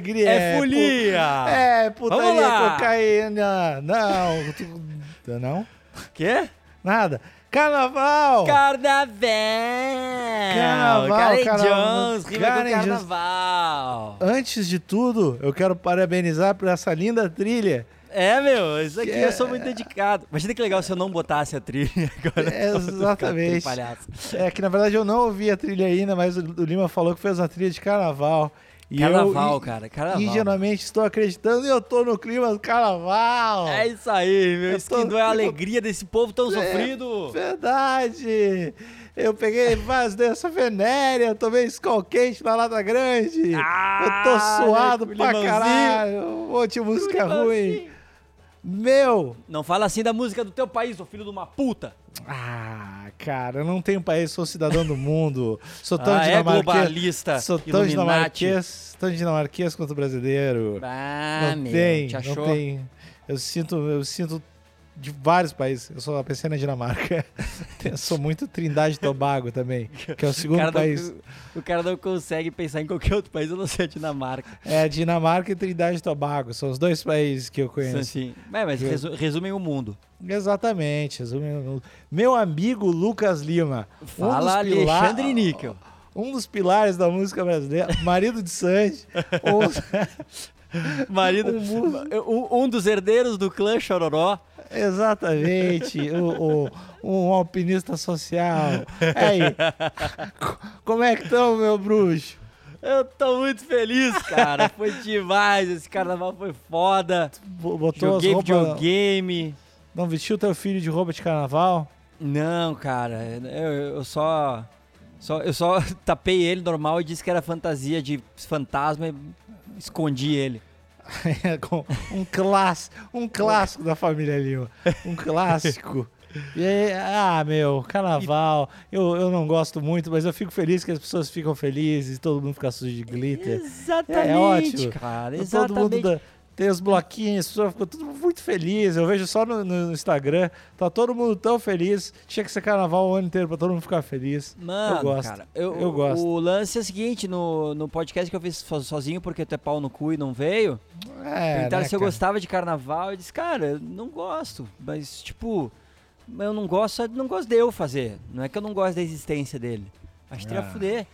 carnaval, é alegria. É folia. pu- É, putaria, cocaína. Não, tu- não? Quê? Nada. Carnaval! Carnaval! Carnaval, Karen carnaval. Jones, rima Karen com Jones. carnaval. Antes de tudo, eu quero parabenizar por essa linda trilha. É, meu, isso aqui É. eu sou muito dedicado. Imagina que legal se eu não botasse a trilha agora. É, exatamente. É que na verdade eu não ouvi a trilha ainda, mas o Lima falou que fez uma trilha de carnaval. E Carnaval, eu, cara, carnaval. ingenuamente estou acreditando e eu tô no clima do carnaval. É isso aí, meu. Eu Isso que não é a alegria desse povo tão sofrido. Verdade! Eu peguei várias doenças venéreas, tomei escol quente na Lata Grande. Ah, eu tô suado com pra limãozinho. caralho. Um monte de música ruim. Meu! Não fala assim da música do teu país, ô filho de uma puta. Ah, cara, eu não tenho país, sou cidadão do mundo. Sou tão Ah, é dinamarquês. globalista, Sou tão dinamarquês, tão dinamarquês quanto brasileiro. Ah, não meu, tem, te não achou? tem. Eu sinto, eu sinto de vários países. Eu só pensei na Dinamarca. Eu sou muito Trindade e Tobago também, que é o O segundo cara, país. não, o cara não consegue pensar em qualquer outro país, a não ser a Dinamarca. É Dinamarca e Trindade e Tobago. São os dois países que eu conheço. assim. É, mas resu- resumem o mundo. Exatamente. resumindo. Meu amigo Lucas Lima. Fala um dos pila- Alexandre Níquel. Um dos pilares da música brasileira, marido de Sandy. um- Marido, Um um, dos herdeiros do clã Chororó. Exatamente, o, o- um alpinista social. Aí, co- como é que estão, meu bruxo? Eu tô muito feliz, cara. Foi demais. Esse carnaval foi foda. Bo- Botou Joguei videogame. não vestiu teu filho de roupa de carnaval? Não, cara. Eu, eu só, só. Eu só tapei ele normal e disse que era fantasia de fantasma e escondi ele. Um clássico, um clássico da família Lima. Um clássico. E aí, ah, meu, carnaval. Eu, eu não gosto muito, mas eu fico feliz que as pessoas ficam felizes, todo mundo fica sujo de glitter. Exatamente, É ótimo. cara. Todo Exatamente. mundo da- tem os bloquinhos, ficam tudo muito felizes. Eu vejo só no, no Instagram, tá todo mundo tão feliz. Tinha que ser carnaval o ano inteiro pra todo mundo ficar feliz. Mano, eu gosto. cara, eu, eu gosto. O lance é o seguinte, no, no podcast que eu fiz so- sozinho porque tu é pau no cu e não veio, É, perguntaram né, se eu cara? gostava de carnaval, eu disse, cara, eu não gosto, mas tipo, eu não gosto, não gosto de eu fazer, não é que eu não gosto da existência dele, acho que teria Ah. fuder.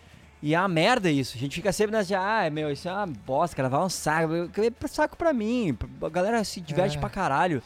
E é uma merda isso, a gente fica sempre nessa, ah, meu, isso é uma bosta, é um saco, é saco pra mim, a galera se diverte É. pra caralho.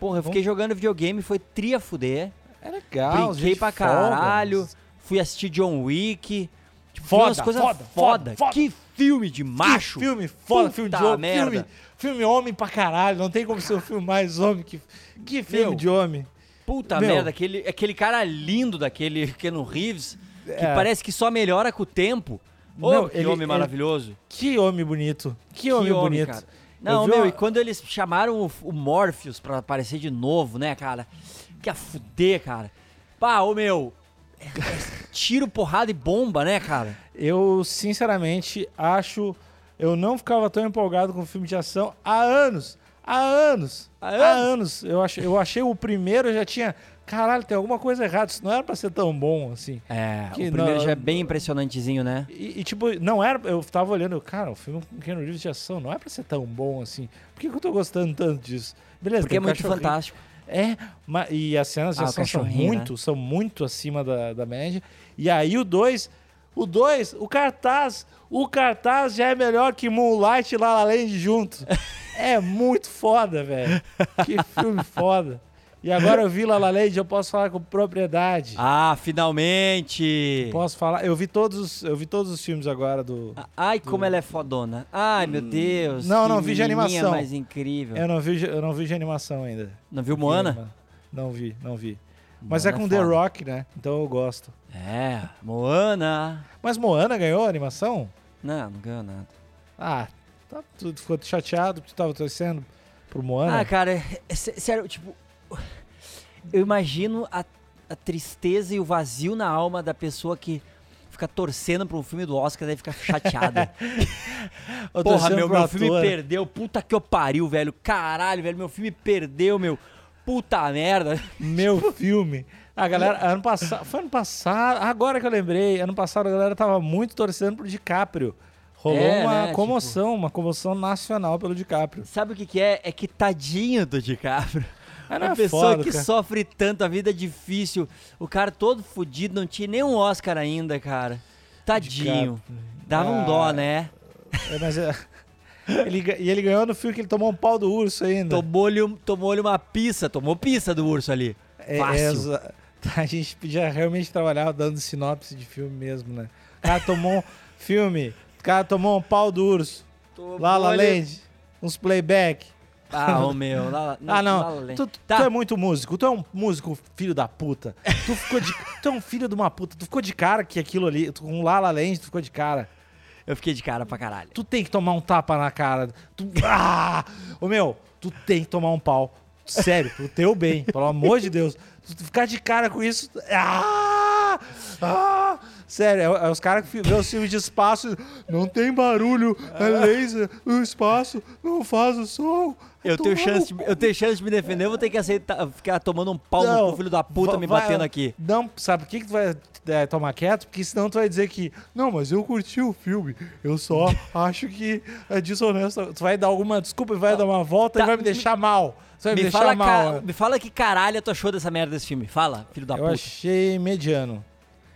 Porra, eu fiquei jogando videogame, foi tria fuder. É legal, Brinquei pra caralho. Fui assistir John Wick. Tipo, Foda, coisas foda, foda, foda. Que filme de macho. Que filme foda, filme de Puta homem. merda. Filme, filme homem pra caralho. Não tem como ser um filme mais homem que. Que filme Meu, de homem. Puta Meu. merda. Aquele, aquele cara lindo daquele Keanu Reeves. Que É. parece que só melhora com o tempo. Não, que ele- homem ele- maravilhoso. Que homem bonito. Que homem bonito. cara. Não, meu, uma- e quando eles chamaram o, o Morpheus pra aparecer de novo, né, cara? Que a fuder, cara. Pá, ô meu. é- é Tiro, porrada e bomba, né, cara? Eu, sinceramente, acho. Eu não ficava tão empolgado com filme de ação há anos. Há anos. Há Há anos? anos. Eu, achei, eu achei o primeiro já tinha. Caralho, tem alguma coisa errada. Isso não era pra ser tão bom assim. É, Que o primeiro não- já é bem impressionantezinho, né? E, e, tipo, não era. Eu tava olhando, cara, o filme com Keanu Reeves de ação não é pra ser tão bom assim. Por que, que eu tô gostando tanto disso? Beleza, Porque é muito fantástico. É, ma- e as cenas de Ah, ação são né? muito, são muito acima da, da média. E aí o 2, o 2, o cartaz, o cartaz já é melhor que Moonlight e La La Land junto. É muito foda, velho. Que filme foda. E agora eu vi La La Land, eu posso falar com propriedade. Ah, finalmente! Posso falar, eu vi todos, os- eu vi todos os filmes agora do Ai, como ela é fodona. Ai, meu Deus. Não, que não, vi de animação. mais incrível. Eu não vi, eu não vi de animação ainda. Não viu Moana? Não vi, não vi. Mas Moana é com é The foda. Rock, né? Então eu gosto. É, Moana. Mas Moana ganhou a animação? Não, não ganhou nada. Ah, tá, tu ficou chateado porque tu tava torcendo pro Moana? Ah, cara, é- é sé- sério, tipo. Eu imagino a, a tristeza e o vazio na alma da pessoa que fica torcendo pra um filme do Oscar deve ficar chateada. Porra, meu, pro meu filme perdeu. Puta que eu pariu, velho. Caralho, velho, meu filme perdeu, meu. puta merda. Meu filme. A galera, ano passado, foi ano passado, agora que eu lembrei, ano passado a galera tava muito torcendo pro DiCaprio. Rolou É, uma né, comoção, uma comoção nacional pelo DiCaprio. Sabe o que que é? É que tadinho do DiCaprio. Ah, Uma é pessoa foda, que cara. sofre tanto, a vida é difícil. O cara todo fudido, não tinha nem um Oscar ainda, cara. Tadinho. Dava um Ah. dó, né? É, mas é- ele, e ele ganhou no filme que ele tomou um pau do urso ainda. Tomou-lhe um- tomou-lhe uma pizza, tomou pizza do urso ali. É, Fácil. é a gente podia realmente trabalhar dando sinopse de filme mesmo, né? O cara tomou um filme, o cara tomou um pau do urso. La Tomou-lhe- Land, uns playback. Ah, ô meu. La- Ah, não. Tu, tu Tá. é muito músico. Tu é um músico filho da puta. Tu ficou de. tu é um filho de uma puta. Tu ficou de cara que aquilo ali. Tu, com La La Land, tu ficou de cara. Eu fiquei de cara pra caralho. Tu tem que tomar um tapa na cara. Tu. Ah! Ô meu, tu tem que tomar um pau. Sério, pro teu bem, pelo amor de Deus. Tu ficar de cara com isso. Ah! Ah! Sério, é, é os caras que vê os filmes de espaço. Não tem barulho, é laser, o espaço não faz o som. Eu tenho, chance de, eu tenho chance de me defender, eu vou ter que aceitar, ficar tomando um pau Não, no filho da puta, me vai- batendo aqui. Não, sabe por que, que tu vai é, tomar quieto? Porque senão tu vai dizer que, não, mas eu curti o filme, eu só acho que é desonesto. Tu vai dar alguma desculpa e vai dar uma volta Tá, e vai me deixar mal. Vai me, Me deixar fala, mal. né? me fala que caralho tu achou dessa merda desse filme. Fala, filho da Eu puta. achei mediano.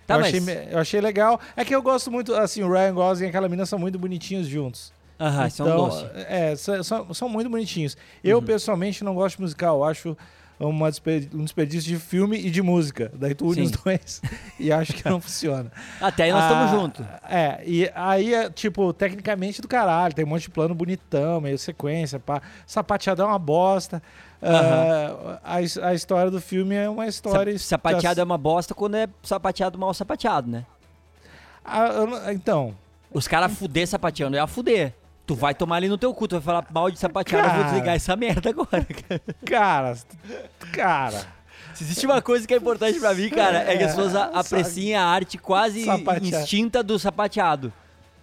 Tá, eu, mas- achei, eu achei legal. É que eu gosto muito, assim, o Ryan Gosling e aquela mina são muito bonitinhos juntos. Aham, é Então, doce. Uhum. é, são, são- são muito bonitinhos. Eu, pessoalmente, não gosto de musical. Eu acho uma desper- um desperdício de filme e de música. Daí tu une Sim. os dois e acho que não funciona. Até aí nós estamos Ah, juntos. É, e aí, é, tipo, tecnicamente do caralho. Tem um monte de plano bonitão, meio sequência, pá. Sapateado é uma bosta. Ah, a, his- a história do filme é uma história... Sa- Sapateado é uma bosta quando é sapateado mal sapateado, né? Ah, eu então... Os caras fuder sapateando é a fuder. Tu vai tomar ali no teu cu, tu vai falar mal de sapateado, eu vou Cara. desligar essa merda agora. Cara, cara... Se existe uma coisa que é importante pra mim, cara, é que as pessoas É, apreciem a arte quase Sapateado. instinta do sapateado.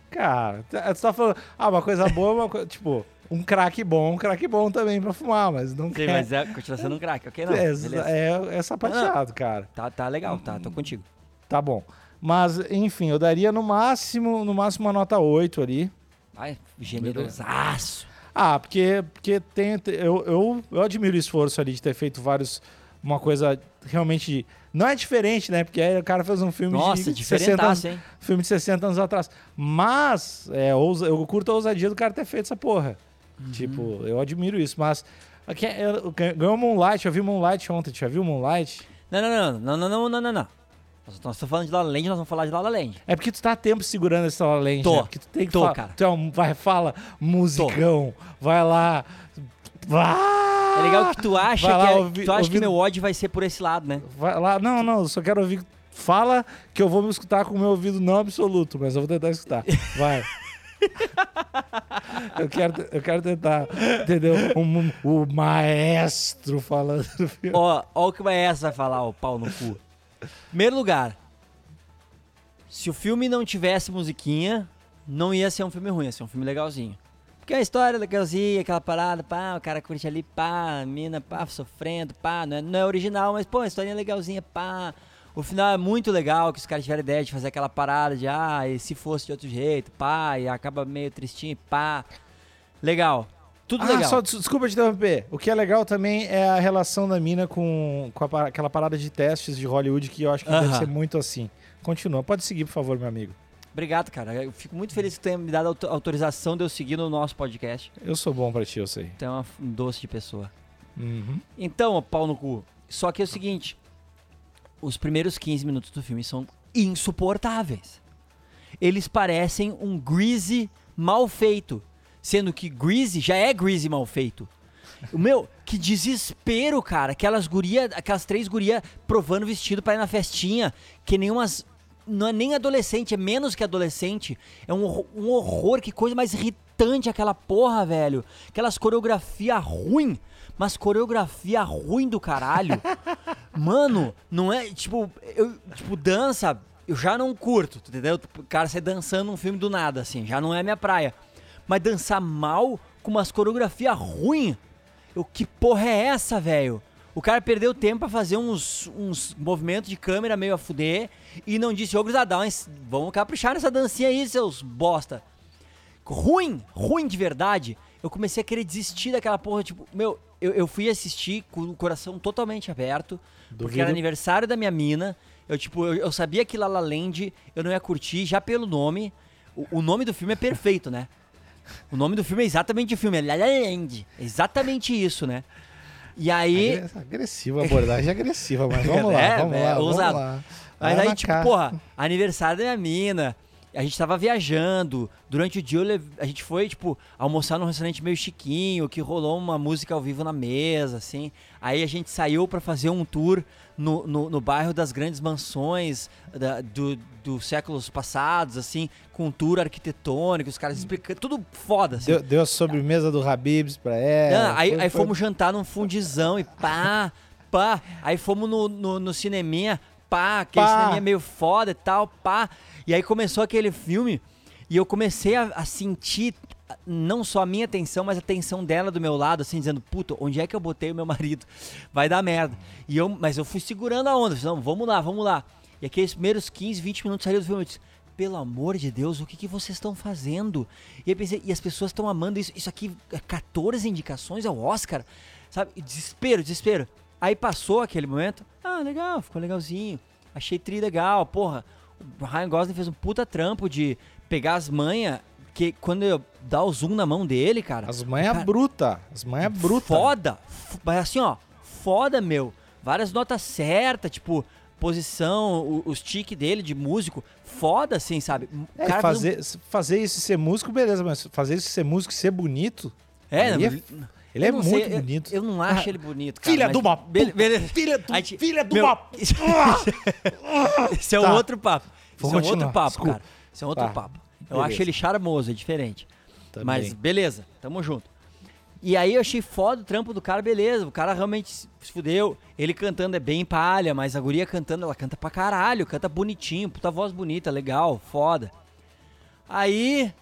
Cara, tu tá falando... Ah, uma coisa boa, uma coisa... Tipo, um crack bom, um crack bom também pra fumar, mas não Sim, quer... mas é, continua sendo um craque, ok? Não, é, é, é sapateado, cara. Tá, tá legal, tá, tô contigo. Tá bom. Mas, enfim, eu daria no máximo, no máximo uma nota 8 ali. Vai, generosaço. Ah, porque, porque tem, te- eu, eu, eu admiro o esforço ali de ter feito vários. Uma coisa realmente. Não é diferente, né? Porque aí o cara fez um filme Nossa, de 60 anos, hein? filme de 60 anos atrás. Mas é, ousa- eu curto a ousadia do cara ter feito essa porra. Uhum. Tipo, eu admiro isso. Mas é, ganhou Moonlight, eu vi Moonlight ontem. Já viu Moonlight? Não, não, não, não, não, não, não, não, não. Nós, estamos falando de La La Land, nós vamos falar de La La Land. É porque tu tá tempo segurando esse La La Land, Tô. né? Porque tu tem que Tô, falar. cara. Tu é um, vai, fala, musicão. Vai lá. Vai, É legal que tu acha, lá que, é- ouvi- tu acha que ouvindo- meu ódio vai ser por esse lado, né? Vai lá. Não, não, só quero ouvir. Fala que eu vou me escutar com o meu ouvido não absoluto, mas eu vou tentar escutar. Vai. eu, quero, eu quero tentar, entendeu? Um- o maestro falando. Ó, ó o que vai essa vai falar, o pau no cu. Primeiro lugar, se o filme não tivesse musiquinha, não ia ser um filme ruim, ia ser um filme legalzinho. Porque a história é legalzinha, aquela parada, pá, o cara curte ali, pá, a mina, pá, sofrendo, pá, não é, não é original, mas, pô, a história é legalzinha, pá. O final é muito legal, que os caras tiveram ideia de fazer aquela parada de, ah, e se fosse de outro jeito, pá, e acaba meio tristinho, pá. Legal. Tudo Ah, legal. só des- desculpa te interromper. O que é legal também é a relação da mina com, com a aquela parada de testes de Hollywood que eu acho que deve Aham. ser muito assim. Continua. Pode seguir, por favor, meu amigo. Obrigado, cara. Eu fico muito feliz que tu tenha me dado auto- autorização de eu seguir no nosso podcast. Eu sou bom pra ti, eu sei. Tu é uma um doce de pessoa. Uhum. Então, pau no cu. Só que é o seguinte: os primeiros 15 minutos do filme são insuportáveis. Eles parecem um Greasy mal feito. Sendo que Greasy já é Greasy mal feito. O meu, que desespero, cara. Aquelas guria, aquelas três gurias provando vestido pra ir na festinha. Que nem umas. Não é nem adolescente, é menos que adolescente. É um, horror- um horror, que coisa mais irritante aquela porra, velho. Aquelas coreografia ruim, mas coreografia ruim do caralho. Mano, não é. Tipo, eu, tipo, dança, eu já não curto, entendeu? O cara sai dançando um filme do nada, assim, já não é minha praia. Mas dançar mal com umas coreografia ruim, eu, que porra é essa, velho? O cara perdeu tempo pra fazer uns, uns movimentos de câmera meio a fuder e não disse, ô gurizada, vamos caprichar nessa dancinha aí, seus bosta. Ruim, ruim de verdade. Eu comecei a querer desistir daquela porra, tipo, meu, eu, eu fui assistir com o coração totalmente aberto, porque era Duvido. aniversário da minha mina. Eu, tipo, eu, eu sabia que La La Land eu não ia curtir já pelo nome. O, o nome do filme é perfeito, né? O nome do filme é exatamente o filme, é La La Land. É exatamente isso, né? E aí. Agre- Agressiva, abordagem agressiva, mas vamos lá, É, vamos é, lá, vamos ousado. lá. Mas aí, tipo, cara. porra, aniversário da minha mina. A gente tava viajando. Durante o dia a gente foi, tipo, almoçar num restaurante meio chiquinho, que rolou uma música ao vivo na mesa, assim. Aí a gente saiu pra fazer um tour no, no, no bairro das grandes mansões da- do, dos séculos passados, assim, com um tour arquitetônico, os caras explicando. Tudo foda, assim. Deu, deu a sobremesa do Habibs pra ela. Não, aí, foi- aí foi- fomos jantar num fundizão e pá, pá. Aí fomos no, no, no cineminha, pá, aquele Pá. cineminha meio foda e tal, pá. E aí começou aquele filme e eu comecei a, a sentir não só a minha atenção, mas a atenção dela do meu lado, assim, dizendo, puta, onde é que eu botei o meu marido? Vai dar merda. E eu, mas eu fui segurando a onda, não, vamos lá, vamos lá. E aqueles primeiros 15, 20 minutos saiu do filme, eu disse, pelo amor de Deus, o que, que vocês estão fazendo? E eu pensei, e as pessoas estão amando isso. Isso aqui é 14 indicações ao Oscar, sabe? Desespero, desespero. Aí passou aquele momento, ah, legal, ficou legalzinho. Achei tri legal, porra. O Ryan Gosling fez um puta trampo de pegar as manhas, que quando eu dá o zoom na mão dele, cara. As manhas cara, bruta. As manhas bruta. Foda. Mas assim, ó, foda, meu. Várias notas certas, tipo, posição, o, os tique dele de músico. Foda, assim, sabe? É, fez um- fazer, fazer isso e ser músico, beleza, mas fazer isso ser músico e ser bonito. É, Ele é- não, Ele eu é muito sei, eu- bonito. Eu, não acho Ah, ele bonito, cara. Filha mas de uma be- beleza. Filha, do, gente- filha de meu, uma... Esse é Tá. um outro papo. Vou Isso é um continuar, outro papo, desculpa. cara. Isso é um outro Tá. papo. Eu Beleza. acho ele charmoso, é diferente. Também. Mas beleza, tamo junto. E aí eu achei foda o trampo do cara, beleza. O cara realmente se fudeu. Ele cantando é bem palha, mas a guria cantando, ela canta pra caralho, canta bonitinho, puta voz bonita, legal, foda. Aí.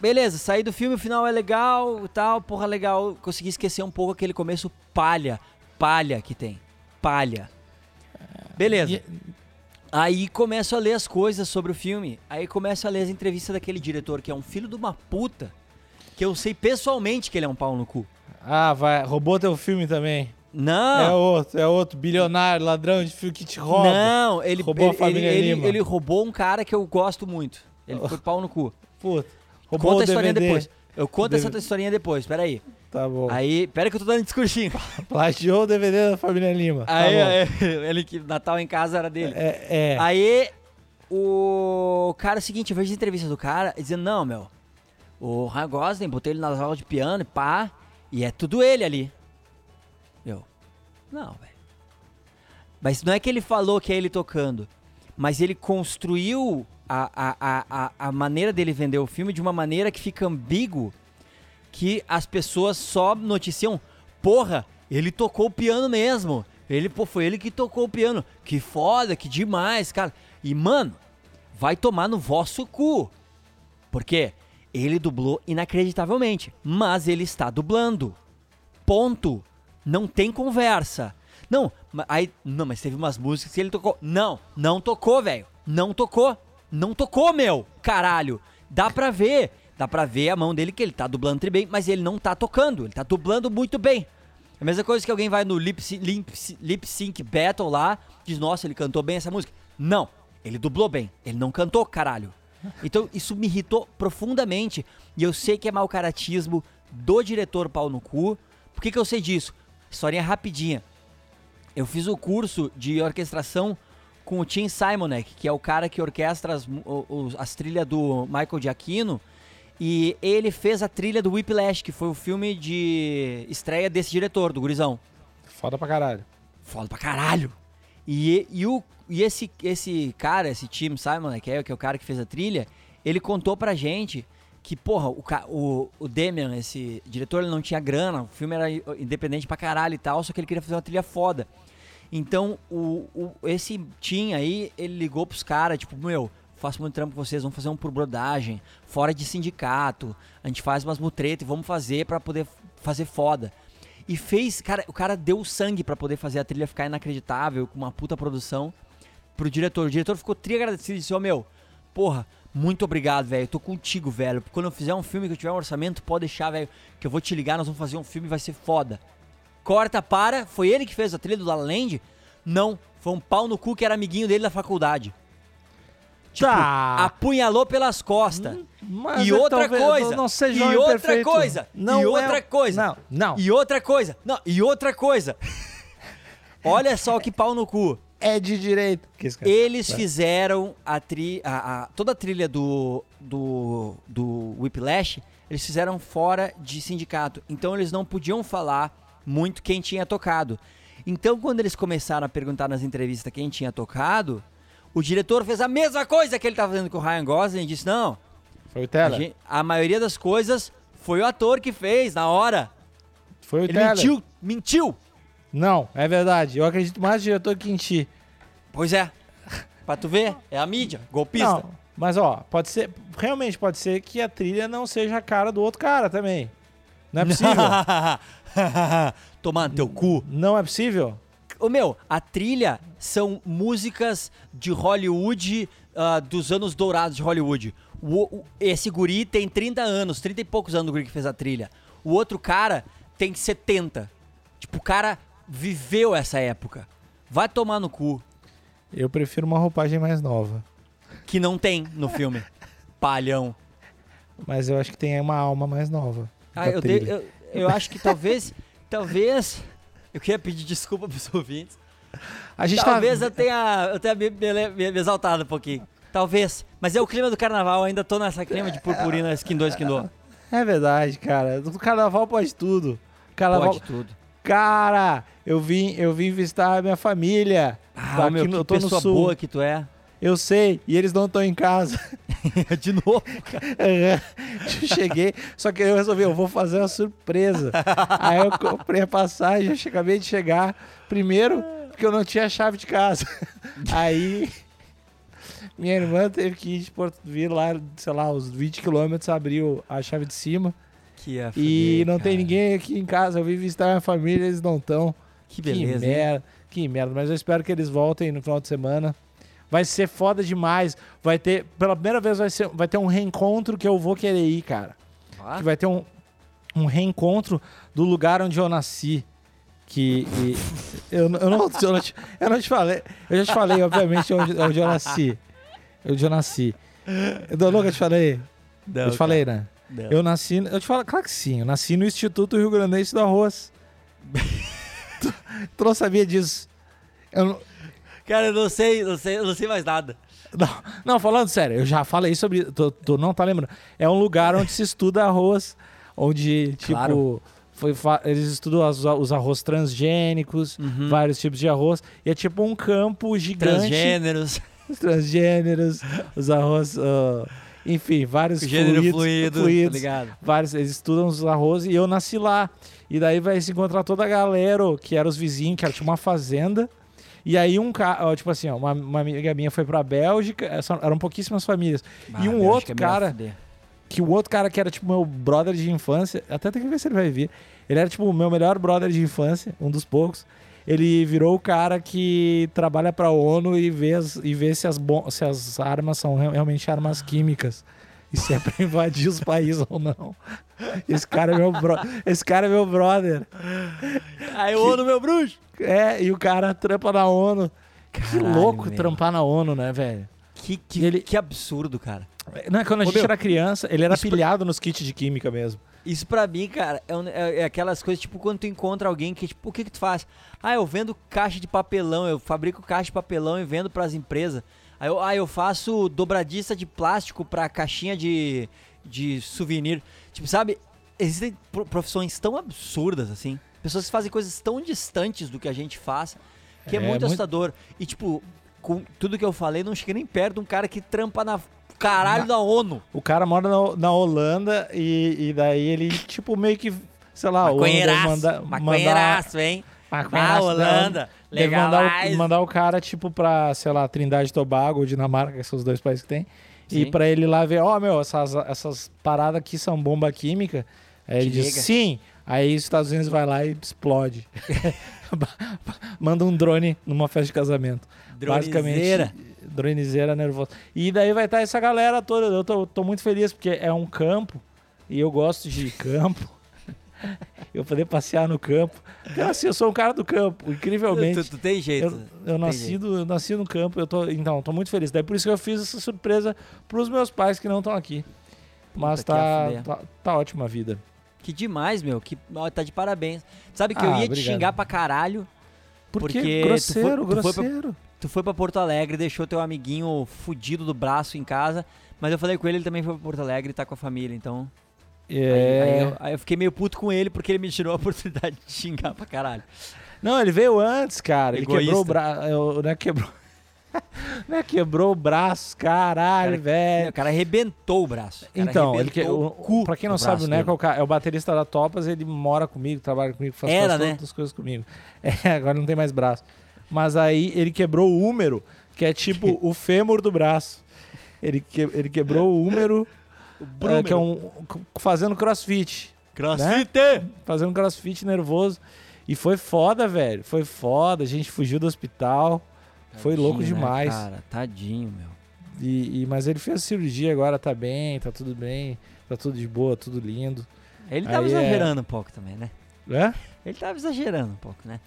Beleza, saí do filme, o final é legal e tal, porra, legal. Consegui esquecer um pouco aquele começo palha, palha que tem. Palha. Beleza. E- Aí começo a ler as coisas sobre o filme. Aí começo a ler as entrevistas daquele diretor, que é um filho de uma puta. Que eu sei pessoalmente que ele é um pau no cu. Ah, vai. Roubou teu filme também. Não! É outro, é outro. Bilionário, ladrão de filme que te rouba. Não, ele Roubou a ele, família ele, ele, Lima. ele roubou um cara que eu gosto muito. Ele foi pau no cu. Puta. Roubou Conta a historinha DVD. depois. Eu conto DVD. essa historinha depois, peraí. Tá bom. Aí, pera que eu tô dando discursinho. Plagiou o DVD da família Lima. Tá Aí, aí, ele que Natal em casa era dele. É, é. Aí, o cara, é o seguinte, eu vejo as entrevistas do cara dizendo, não, meu, o Ryan Gosling, botei ele nas aulas de piano e pá, e é tudo ele ali. Eu, não, velho. Mas não é que ele falou que é ele tocando, mas ele construiu a, a, a, a, maneira dele vender o filme de uma maneira que fica ambíguo, que as pessoas só noticiam, porra, ele tocou o piano mesmo. Ele, pô, foi ele que tocou o piano. Que foda, que demais, cara. E, mano, vai tomar no vosso cu. Por quê? Ele dublou inacreditavelmente, mas ele está dublando. Ponto. Não tem conversa. Não, aí, não, mas teve umas músicas que ele tocou. Não, não tocou, velho. Não tocou. Não tocou, meu. Caralho. Dá pra ver. Dá pra ver a mão dele que ele tá dublando bem, mas ele não tá tocando. Ele tá dublando muito bem. É a mesma coisa que alguém vai no lip, lip, lip sync battle lá, diz, nossa, ele cantou bem essa música. Não, ele dublou bem. Ele não cantou, caralho. Então isso me irritou profundamente. E eu sei que é mau caratismo do diretor pau no cu. Por que, que eu sei disso? Historinha rapidinha. Eu fiz o curso de orquestração com o Tim Simonek, que é o cara que orquestra as, os- as trilhas do Michael Giacchino. E ele fez a trilha do Whiplash, que foi o filme de estreia desse diretor, do Gurizão. Foda pra caralho. Foda pra caralho. E, e, o, e esse, esse cara, esse Tim Simon, que é, que é o cara que fez a trilha, ele contou pra gente que, porra, o, o, o Damian, esse diretor, ele não tinha grana, o filme era independente pra caralho e tal, só que ele queria fazer uma trilha foda. Então, o, o- esse Tim aí, ele ligou pros caras, tipo, meu, faço muito trampo com vocês, vamos fazer um por brodagem, fora de sindicato, a gente faz umas mutretas e vamos fazer pra poder fazer foda. e fez. Cara, o cara deu sangue pra poder fazer a trilha ficar inacreditável, com uma puta produção pro diretor. O diretor ficou tri agradecido e disse: Ô meu, porra, muito obrigado, velho. Tô contigo, velho. Quando eu fizer um filme que eu tiver um orçamento, pode deixar, velho, que eu vou te ligar, nós vamos fazer um filme vai ser foda. Corta para. Foi ele que fez a trilha do La La Land? Não. Foi um pau no cu que era amiguinho dele da faculdade. Tipo, Tá. apunhalou pelas costas. Mas e é, outra talvez coisa. não- seja e outra perfeito. coisa. Não e é- outra coisa. Não, não. E outra coisa. Não, e outra coisa. Olha só que pau no cu. É de direito. Eles fizeram a, tri, a, a- toda a trilha do, do, do Whiplash, eles fizeram fora de sindicato. Então eles não podiam falar muito quem tinha tocado. Então quando eles começaram a perguntar nas entrevistas quem tinha tocado, o diretor fez a mesma coisa que ele estava fazendo com o Ryan Gosling e disse: Não, Foi o a, Teller. gen- a maioria das coisas foi o ator que fez na hora. Foi o Ele Teller. mentiu, mentiu. Não, é verdade. Eu acredito mais no diretor que em ti. Pois é. Pra tu ver, é a mídia, golpista. Não, mas ó, pode ser. Realmente pode ser que a trilha não seja a cara do outro cara também. Não é possível. Tomar no teu cu. não é possível. Ô meu, a trilha são músicas de Hollywood, ah, dos anos dourados de Hollywood. O- o- esse guri tem 30 anos, 30 e poucos anos o guri que fez a trilha. O outro cara tem 70. Tipo, o cara viveu essa época. Vai tomar no cu. Eu prefiro uma roupagem mais nova. Que não tem no filme. Palhão. Mas eu acho que tem uma alma mais nova. Ah, eu, dei- eu, eu acho que talvez. talvez. Eu queria pedir desculpa pros ouvintes. A gente Talvez tá... eu tenha, eu tenha me, me- me- exaltado um pouquinho. Talvez. Mas é o clima do carnaval, ainda tô nessa clima de purpurina, skin 2, skin 2. É verdade, cara. Do carnaval pode tudo. Carnaval... Pode tudo. Cara, eu vim, eu vim visitar a minha família. Ah, meu, no- que eu tô no pessoa sul. boa que tu é. Eu sei, e eles não estão em casa. De novo. eu cheguei, só que eu resolvi, eu vou fazer uma surpresa. Aí eu comprei a passagem, eu acabei de chegar. Primeiro, porque eu não tinha chave de casa. Aí minha irmã teve que ir de Porto vir lá, sei lá, uns 20 quilômetros, abriu a chave de cima. Que ia e não tem cara. ninguém aqui em casa. Eu vim visitar minha família, eles não estão. Que beleza. Que merda, que merda. Mas eu espero que eles voltem no final de semana. Vai ser foda demais. Vai ter, pela primeira vez, vai, ser, vai ter um reencontro que eu vou querer ir, cara. Ah, Que vai ter um, um reencontro do lugar onde eu nasci. Que e- eu, não- eu, não, eu, não te, eu não te falei. Eu já te falei, obviamente, onde, onde eu nasci. Onde eu nasci. Eu nunca te falei. não, eu te falei, né? cara, não. Eu nasci. Eu te falo, claro que sim. Eu nasci no Instituto Rio Grandense do Arroz. tu, tu não sabia disso. Eu não, Cara, eu não sei, não sei, não sei mais nada. não, não, falando sério, eu já falei sobre. Tu, tu não tá lembrando. É um lugar onde se estuda arroz. Onde, tipo. Claro. Foi, eles estudam as- os arroz transgênicos, Uhum. vários tipos de arroz. E é tipo um campo gigante. Transgêneros, Os transgêneros, os arroz. ah, enfim, vários gênero fluidos, fluido, fluidos tá ligado? vários, eles estudam os arroz e eu nasci lá. E daí vai se encontrar toda a galera, que eram os vizinhos, que era tipo uma fazenda. E aí um cara, tipo assim, ó, uma, uma amiga minha foi pra Bélgica, é, eram pouquíssimas famílias. Ah, e um outro é cara, que o outro cara que era tipo meu brother de infância, até tem que ver se ele vai vir. Ele era tipo o meu melhor brother de infância, um dos poucos. Ele virou o cara que trabalha pra ONU e vê, as- e vê se, as se as armas são re- realmente armas químicas. E se é pra invadir os países ou não. Esse cara é meu, bro... Esse cara é meu brother. Aí o ONU, meu bruxo. É, e o cara trampa na ONU. que Caralho, louco velho. trampar na ONU, né, velho? Que, que, Ele- que absurdo, cara. Não, quando a Ô, gente meu, era criança, ele era isso pra- pilhado nos kits de química mesmo. Isso pra mim, cara, é, um- é- é aquelas coisas, tipo, quando tu encontra alguém que, tipo, o que que tu faz? Ah, eu vendo caixa de papelão, eu fabrico caixa de papelão e vendo pras empresas. Aí eu, ah, eu faço dobradiça de plástico pra caixinha de, de souvenir. Tipo, sabe, existem pro- profissões tão absurdas, assim. Pessoas que fazem coisas tão distantes do que a gente faz, que é, É, muito muito- assustador. E, tipo, com tudo que eu falei, não cheguei nem perto de um cara que trampa na caralho da ONU. O cara mora na, na Holanda e, e daí ele, tipo, meio que, sei lá, o manda- maconheiraço, hein? Ah, Maconheiraço, não. Holanda, Deve mandar legalize. o, mandar o cara, tipo, pra, sei lá, Trindade e Tobago ou Dinamarca, que são os dois países que tem. E Sim. pra ele lá ver, ó, meu, essas, essas paradas aqui são bomba química. Aí ele diz, liga. sim. Aí os Estados Unidos vai lá e explode. Manda um drone numa festa de casamento. Dronizeira. Basicamente, dronizeira nervosa. E daí vai estar essa galera toda. Eu tô, tô muito feliz porque é um campo e eu gosto de campo. eu poder passear no campo. Então, assim, eu sou um cara do campo, incrivelmente. Tu, tu tem jeito. Eu, eu nasci, do, eu nasci no campo, eu tô, então, tô muito feliz. Daí por isso que eu fiz essa surpresa pros meus pais que não estão aqui. Mas Puta, que tá, tá, tá ótima a vida. Que demais, meu. Que, ó, tá de parabéns. Sabe que eu Ah, ia te obrigado. xingar pra caralho. Porque, Porque tu grosseiro, foi- tu foi pra- grosseiro. Tu foi pra Porto Alegre, deixou teu amiguinho fudido do braço em casa. Mas eu falei com ele, ele também foi pra Porto Alegre e tá com a família, então. Aí, É... aí eu, aí eu fiquei meio puto com ele porque ele me tirou a oportunidade de xingar pra caralho. Não, ele veio antes, cara. Ele Egoísta. quebrou o braço. Não é quebrou. não é quebrou o braço, caralho, Cara, velho. O cara arrebentou o braço. O É. Então, ele que, o, o pra quem não sabe, o braço Neco é o, é o baterista da Topas, ele mora comigo, trabalha comigo, faz, Era, faz né? todas as coisas comigo. É, agora não tem mais braço. Mas aí ele quebrou o húmero, que é tipo o fêmur do braço. Ele, que, ele quebrou o húmero, é, que é um. fazendo crossfit. Crossfit! Fazendo crossfit nervoso. E foi foda, velho. Foi foda. A gente fugiu do hospital. Foi louco Tadinho, né, demais. cara, tadinho, meu. E, e- mas ele fez a cirurgia agora, tá bem, tá tudo bem, tá tudo de boa, tudo lindo. Ele tava Aí é- exagerando um pouco também, né? É? Ele tava exagerando um pouco, né?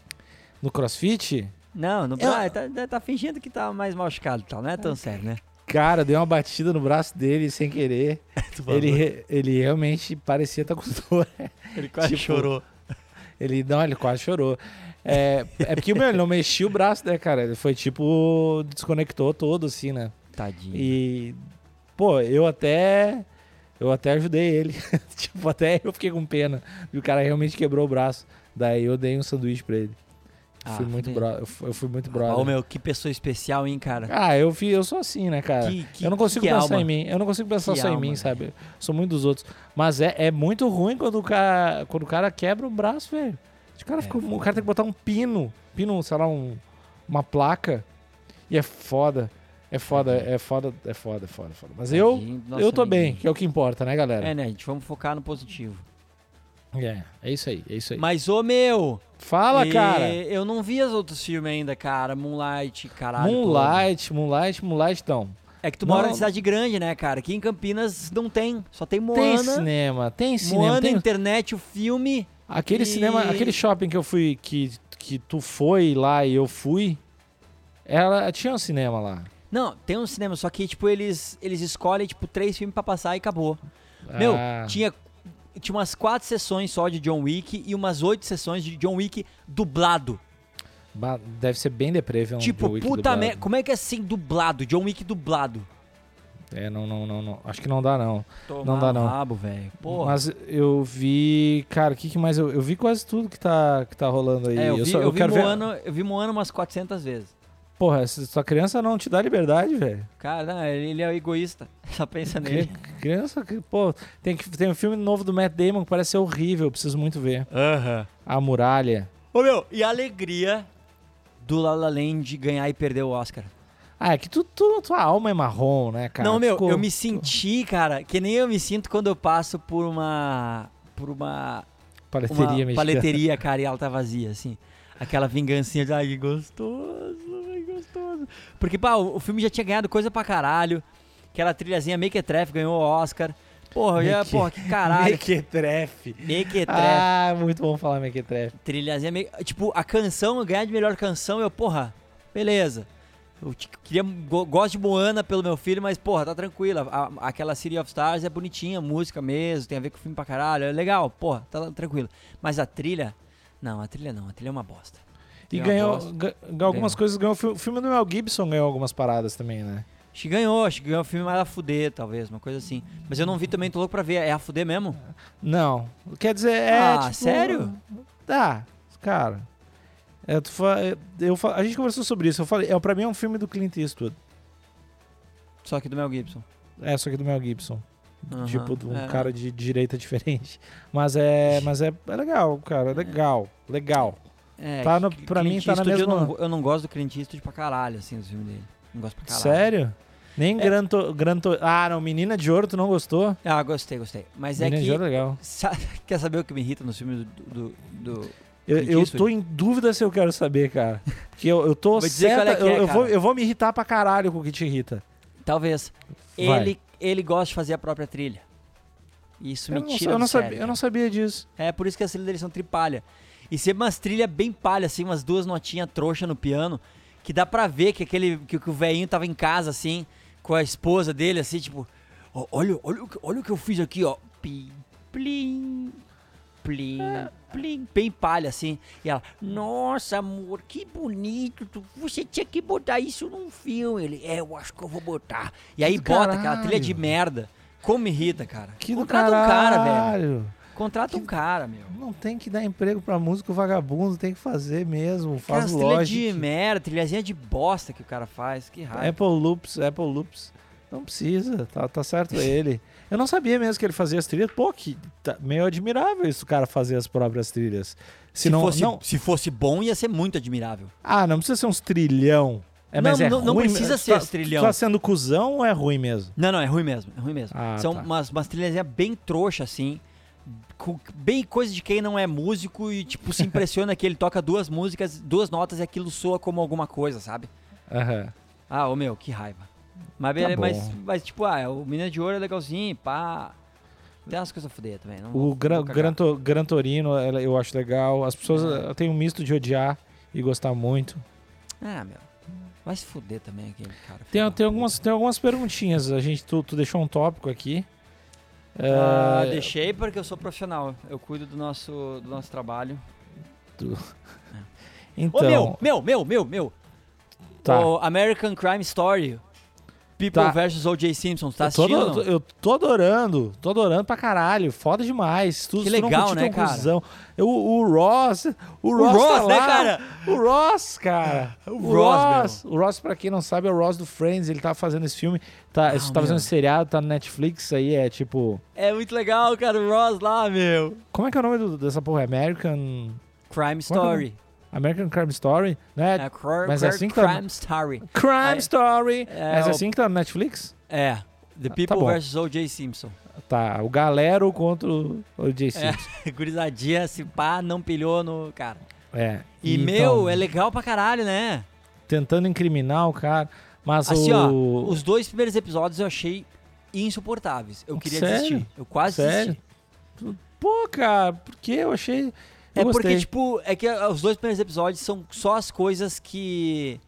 No crossfit? Não, no Eu- braço, tá, tá fingindo que tá mais machucado e tal, não é tão sério, né? Cara, deu uma batida no braço dele sem querer. ele, ele realmente parecia estar com dor. ele tipo, Ele, não, ele quase chorou. É, é porque, meu, ele não mexia o braço, né, cara? Ele foi tipo, desconectou todo, assim, né? Tadinho. E, pô, eu até. Eu até ajudei ele. tipo, até eu fiquei com pena. E o cara realmente quebrou o braço. Daí eu dei um sanduíche pra ele. Ah, fui muito bro, eu fui- eu muito brother. Ô, meu, que pessoa especial, hein, cara? Ah, eu, fi, eu sou assim, né, cara? Que- que- eu não consigo que pensar alma. em mim. Eu não consigo pensar Que só em alma, mim, velho. sabe? Sou muito dos outros. Mas é, é muito ruim quando o cara, quando o cara quebra o braço, velho. O cara, É, fica- o cara tem que botar um pino. Pino, sei lá, um, uma placa. E é foda. É foda, é foda, é foda, é foda, é foda. Mas eu, nosso eu tô bem, amiguinho. que é o que importa, né, galera? É, né, gente? Vamos focar no positivo. É, é isso aí, é isso aí. Mas, ô, meu... Fala, e- cara. Eu não vi os outros filmes ainda, cara. Moonlight, caralho. Moonlight, Moonlight, Moonlight, então. É que tu mora em cidade grande, né, cara? Aqui em Campinas não tem. Só tem Tem Moana. cinema, tem cinema. Moana, Tem... internet, o filme... Aquele E- cinema, aquele shopping que eu fui, que, que tu foi lá e eu fui, ela tinha um cinema lá. Não, tem um cinema, só que, tipo, eles, eles escolhem, tipo, três filmes pra passar e acabou. Meu, Ah, tinha, tinha umas quatro sessões só de John Wick e umas oito sessões de John Wick dublado. deve ser bem deprê ver um tipo, John Wick puta merda, como é que é assim dublado? John Wick dublado. É, não, não, não, não. Acho que não dá, não. Tomar dá, no não. rabo, velho. Mas eu vi. Cara, o que, que mais? Eu, eu vi quase tudo que tá, que tá rolando aí. é, eu vi, só- eu vi quero ver. Moana, eu vi Moana umas 400 vezes. Porra, essa sua criança não te dá liberdade, velho. Cara, não, ele é egoísta. Só pensa nele. Criança, que- pô, tem, que- tem um filme novo do Matt Damon que parece ser horrível, preciso muito ver. Aham. A Muralha. Ô, meu, e a alegria do La La Land ganhar e perder o Oscar. Ah, é que tu, tu, tua alma é marrom, né, cara? não, meu, Ficou- eu me senti, cara, que nem eu me sinto quando eu passo por uma. por uma. Paleteria uma mexicana. paleteria, cara, e ela tá vazia, assim. Aquela vingancinha de, ai, que gostoso, gostoso. Porque, pá, o, o filme já tinha ganhado coisa pra caralho. Aquela trilhazinha Make It Treff ganhou o Oscar. Porra, eu Make- porra, que caralho. Mequetrefe. Treff. Ah, muito bom falar Mequetrefe. Trilhazinha meio. Tipo, a canção, ganhar de melhor canção, eu, porra, beleza. Eu queria, go- gosto de Moana pelo meu filho, mas, porra, tá tranquila. A- aquela City of Stars é bonitinha, música mesmo, tem a ver com o filme pra caralho, é legal, porra, tá tranquilo. Mas a trilha, não, a trilha não, a trilha é uma bosta. E ganhou, bosta. ga- ga- algumas Ganhou. coisas ganhou. O fi- o filme do Mel Gibson ganhou algumas paradas também, né? Acho que ganhou, acho que ganhou o filme mais a fuder, talvez, uma coisa assim. Mas eu não vi também, tô louco pra ver. É a fuder mesmo? Não. Quer dizer, é. Ah, tipo, sério? Tá, cara. É, eu fa- a gente conversou sobre isso. Eu falei, é, pra mim é um filme do Clint Eastwood. Só que do Mel Gibson. É, só que do Mel Gibson. Aham, Tipo, um é. cara de direita diferente. Mas é. Mas é, é legal, cara. É legal. Legal. É, Tá no- Clint pra mim tá na Eastwood, Eu mesma- não, eu não gosto do Clint Eastwood pra caralho, assim, dos filmes dele. Não gosto pra caralho. Sério? Nem Gran, to, Gran to- Ah, não, Menina de Ouro, tu não gostou? Ah, gostei, gostei. Mas é Menina de que. Ouro é legal. Sa- Quer saber o que me irrita nos filmes do. do, do- Eu, eu tô em dúvida se eu quero saber, cara. Que eu, eu tô Vou dizer certa, é que eu, é, eu vou, eu vou me irritar pra caralho com o que te irrita. Talvez. Vai. Ele, ele gosta de fazer a própria trilha. Isso Eu me não, tira eu, do não sabia, eu não sabia disso. É por isso que as trilhas deles são tripalha. E sempre umas trilhas bem palha, assim, umas duas notinhas trouxa no piano, que dá pra ver que aquele que, que o velhinho tava em casa, assim, com a esposa dele, assim, tipo, "Ó, olha, olha, o que- olha o que eu fiz aqui, ó. Pim, plim, plim, plim, bem palha, assim. E ela, nossa, amor, que bonito, tu- você tinha que botar isso num filme. Ele, é, eu acho que eu vou botar. E aí bota aquela trilha de caralho. merda. Como me irrita, cara. Que do Contrata um cara, velho. Contrata um cara, meu. Não tem que dar emprego pra músico vagabundo, tem que fazer mesmo. Faz Aquelas trilhas de merda, trilhazinha de bosta que o cara faz. Que raiva. Apple Loops, Apple Loops. Não precisa, tá, tá certo ele. Eu não sabia mesmo que ele fazia as trilhas. Pô, que tá meio admirável isso, o cara fazer as próprias trilhas. Se, se, não, fosse, não- se fosse bom, ia ser muito admirável. Ah, não precisa ser uns trilhão. É, Não, mas é não- não ruim, precisa tu ser tá, trilhão. Tá sendo cuzão ou é ruim mesmo? Não, não, é ruim mesmo. É ruim mesmo. Ah, São tá. umas, umas trilhazinhas bem trouxa, assim. Bem coisa de quem não é músico e, tipo, se impressiona que ele toca duas músicas, duas notas e aquilo soa como alguma coisa, sabe? Aham. Ah, ô meu, que raiva. Mas, Tá beleza, mas, mas, tipo, ah, o Menina de Ouro é legalzinho, pá. Tem umas coisas a fuder também. Não O Gran. Gran, To- Gran Torino eu acho legal. As pessoas É. têm um misto de odiar e gostar muito. Ah, meu. Vai se fuder também aquele cara. Tem, tem, algumas, tem algumas perguntinhas. A gente, tu, tu deixou um tópico aqui. Eh, deixei porque eu sou profissional. Eu cuido do nosso, do nosso trabalho. Então, Ô, meu, meu, meu, meu, meu. tá. O American Crime Story. People Tá. vs. O.J. Simpson. Tá eu, tô, assistindo? eu tô adorando, tô adorando pra caralho. Foda demais. Tu, Que não legal, curtiu, né, é cara? Eu- o Ross. O O Ross, tá Ross, né, lá. cara? O Ross, cara. O O Ross, Ross. O Ross, pra quem não sabe, é o Ross do Friends. Ele tá fazendo esse filme. Tá, Ah, tá fazendo esse seriado, tá no Netflix aí. É tipo. É muito legal, cara. O Ross lá, meu. Como é que é o nome do- dessa porra? American. Crime é Story. American Crime Story? Né? É, mas é assim que tá- Crime Story. Crime É- Story. é Mas o- assim que tá no Netflix? É. The tá People bom. vs. O.J. Simpson. Tá. O Galero contra o O.J. Simpson. É. Gurizadinha, se pá, não pilhou no cara. É. E, Então, meu, é legal pra caralho, né? Tentando incriminar o cara. Mas Assim, o. ó, os dois primeiros episódios eu achei insuportáveis. Eu queria Sério? desistir. Eu quase Sério? desisti. Pô, cara, por que eu achei. Eu É gostei. porque, tipo, é que ah, os dois primeiros episódios são só as coisas que.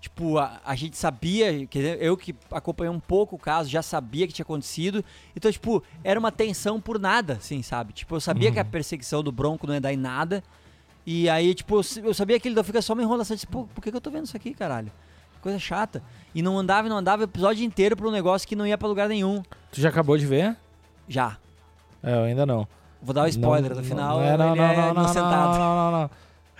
Tipo, a, a gente sabia, quer dizer, eu que acompanhei um pouco o caso, já sabia que tinha acontecido. Então, tipo, era uma tensão por nada, assim, sabe? Tipo, eu sabia Uhum. que a perseguição do Bronco não ia dar em nada. E aí, tipo, eu sabia que ele fica só uma enrolação. Disse, pô, por que, que eu tô vendo isso aqui, caralho? Coisa chata. E não andava e não andava o episódio inteiro pra um negócio que não ia pra lugar nenhum. Tu já acabou de ver? Já. É, eu ainda não. Vou dar o spoiler Não- no final. Não, é, não, ele não, é não, não, não, não.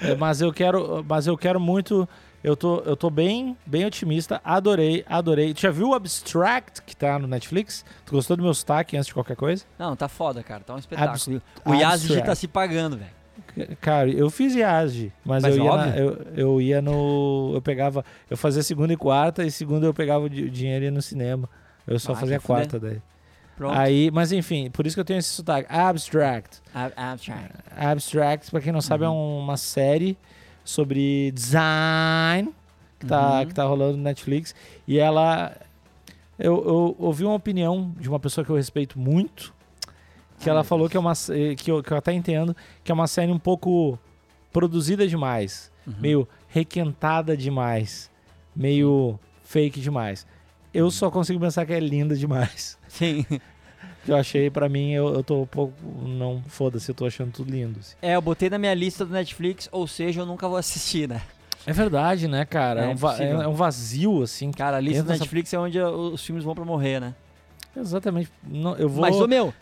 É, mas eu quero, mas eu quero muito. Eu tô, eu tô bem, bem otimista. Adorei, adorei. Tu já viu o Abstract que tá no Netflix? Tu gostou do meu sotaque antes de qualquer coisa? Não, tá foda, cara. Tá um espetáculo. Abs- o Yazid tá se pagando, velho. Cara, eu fiz IASG, mas, Mas eu, ia na- eu, eu ia no. Eu pegava. Eu fazia segunda e quarta, e segunda eu pegava o di- dinheiro e ia no cinema. Eu só Ah, fazia quarta daí. Pronto. Aí, mas enfim, por isso que eu tenho esse sotaque. Abstract. Ab- abstract. Abstract, pra quem não sabe, é Uhum. uma série sobre design que tá, Uhum. que tá rolando no Netflix. E ela. Eu, eu ouvi uma opinião de uma pessoa que eu respeito muito. Que Ah, ela meu falou Deus. que é uma. Que eu, que eu até entendo, que é uma série um pouco produzida demais. Uhum. Meio requentada demais. Meio fake demais. Eu só consigo pensar que é linda demais. Sim. Que eu achei, pra mim, eu, eu tô um pouco. Não, foda-se, eu tô achando tudo lindo. assim. É, eu botei na minha lista do Netflix, ou seja, eu nunca vou assistir, né? É verdade, né, cara? É É, um, va- é- é um vazio, assim. Cara, a lista do Entra essa- Netflix é onde os filmes vão pra morrer, né? Exatamente. Não, eu vou. Mas, ô meu,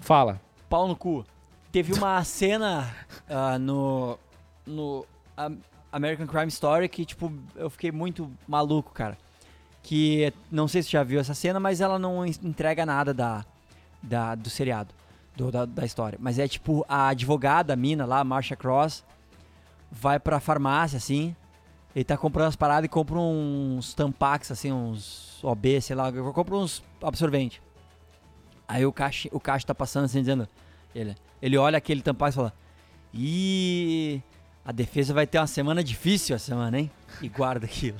Fala. pau no cu. Teve uma cena ah, no, no Am- American Crime Story que, tipo, eu fiquei muito maluco, cara. Que, não sei se já viu essa cena, mas ela não en- entrega nada da, da, do seriado, do- da, da história. Mas é, tipo, a advogada, a mina lá, a Marsha Cross, vai pra farmácia, assim, Ele tá comprando as paradas e compra uns tampax, assim, uns OB, sei lá, eu compro uns absorvente. Aí o caixa, o caixa tá passando assim, dizendo. Ele, ele olha aquele tampax e fala. Ih, a defesa vai ter uma semana difícil essa semana, hein? E guarda aquilo.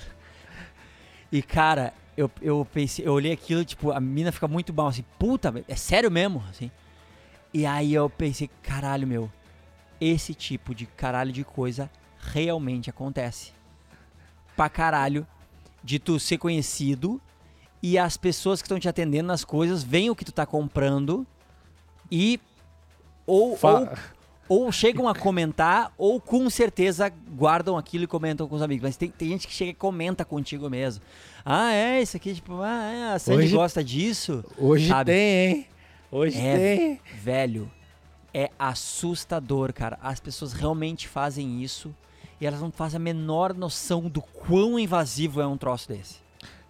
E cara, eu, eu pensei, eu olhei aquilo, tipo, a mina fica muito mal, assim, puta, é sério mesmo? Assim. E aí eu pensei, caralho, meu, esse tipo de caralho de coisa realmente acontece. Pra caralho, de tu ser conhecido e as pessoas que estão te atendendo nas coisas veem o que tu tá comprando e ou, Fa- ou, ou chegam a comentar ou com certeza guardam aquilo e comentam com os amigos. Mas tem, tem gente que chega e comenta contigo mesmo. Ah, é, isso aqui, tipo, ah, é, a Sandy Hoje- gosta disso. Hoje Sabe? tem, hein? Hoje É, tem. velho, é assustador, cara. As pessoas realmente fazem isso e elas não fazem a menor noção do quão invasivo é um troço desse.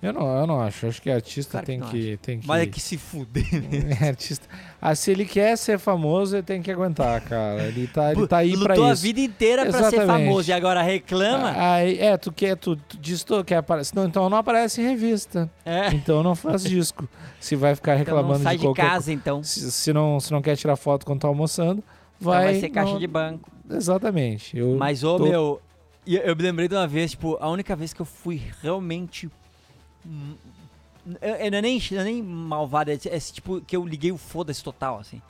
Eu não, eu não acho. Acho que artista Claro que tem, não que, tem que. Mas é que se fuder, né? É, artista. Ah, se ele quer ser famoso, ele tem que aguentar, cara. Ele tá, ele tá aí Lutou pra a isso. vida inteira pra ser Exatamente. famoso e agora reclama. Aí, é, tu quer, tu, tu diz tu quer aparecer. Não, então não aparece em revista. é. Então não faz disco. Se vai ficar Então reclamando não sai de de, qualquer casa, então. Se, se não, se não quer tirar foto quando tá almoçando, Então vai. vai ser caixa não- de banco. Exatamente. Eu, Mas, ô, tô- meu, eu, eu me lembrei de uma vez, tipo, a única vez que eu fui realmente. Não, é nem, não é nem malvado, é, é tipo que eu liguei o foda-se total, assim.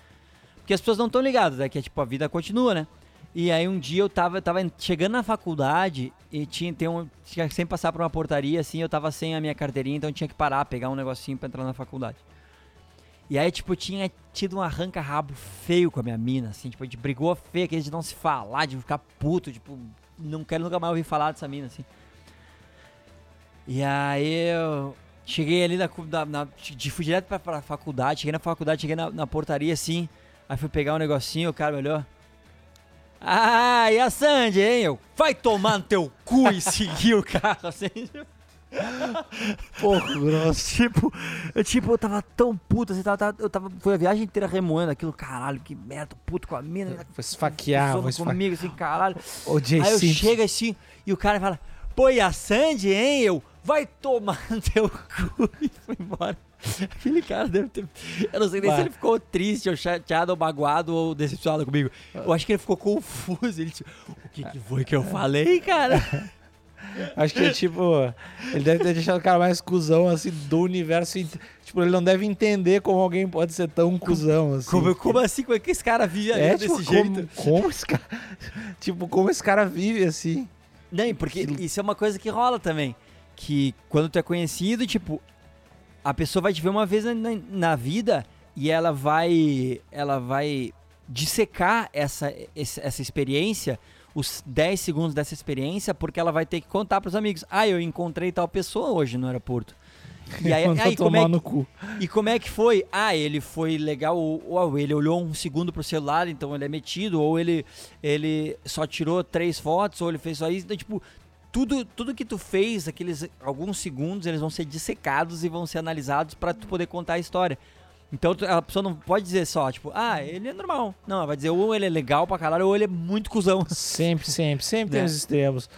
Porque as pessoas não estão ligadas, é que tipo, a vida continua, né? E aí um dia eu tava, tava chegando na faculdade e tinha, tem um, tinha sempre passar por uma portaria, assim, eu tava sem a minha carteirinha, então tinha que parar, pegar um negocinho pra entrar na faculdade. E aí, tipo, tinha tido um arranca-rabo feio com a minha mina, assim, tipo, a gente brigou feio, aquele de não se falar, de ficar puto, tipo, não quero nunca mais ouvir falar dessa mina, assim. E aí eu cheguei ali na, na, na fui direto pra, pra faculdade, cheguei na faculdade, cheguei na, na portaria, assim, aí fui pegar um negocinho, o cara me olhou. Ah, e a Sandy, hein? Eu, vai tomar no teu cu e seguir o carro, assim. Pouco grosso. Tipo, eu, tipo, eu tava tão puto, assim, tava, tava- eu tava, foi a viagem inteira remoendo aquilo, caralho, que merda, puto com a mina, Vou esfaquear, vou esfaquear. comigo, assim, caralho. O Aí eu chego assim, e o cara fala, pô, e a Sandy, hein? Eu, vai tomar no teu cu e fui embora. Aquele cara deve ter. Eu não sei nem Bah. se ele ficou triste, ou chateado, ou magoado, ou decepcionado comigo. Eu acho que ele ficou confuso. Ele tipo, o que, que foi que eu falei, cara? Acho que, tipo, ele deve ter deixado o cara mais cuzão, assim, do universo. Tipo, ele não deve entender como alguém pode ser tão cuzão, assim. Como, como assim? Como é que esse cara vive é, desse tipo, jeito? como, como esse cara... Tipo, como esse cara vive, assim. Não, porque isso é uma coisa que rola também. Que quando tu é conhecido, tipo, a pessoa vai te ver uma vez na, na- vida e ela vai. Ela vai dissecar essa, essa experiência, os 10 segundos dessa experiência, porque ela vai ter que contar pros amigos. Ah, eu encontrei tal pessoa hoje no aeroporto. E aí, aí como, é, cu. e como é que foi? Ah, ele foi legal, ou, ou ele olhou um segundo pro celular, então ele é metido, ou ele, ele só tirou três fotos, ou ele fez só isso. Então, tipo, tudo, tudo que tu fez, aqueles alguns segundos, eles vão ser dissecados e vão ser analisados pra tu poder contar a história. Então a pessoa não pode dizer só, tipo, ah, ele é normal. Não, ela vai dizer ou ele é legal pra caralho, ou ele é muito cuzão. Sempre, sempre, sempre tem Né? os extremos.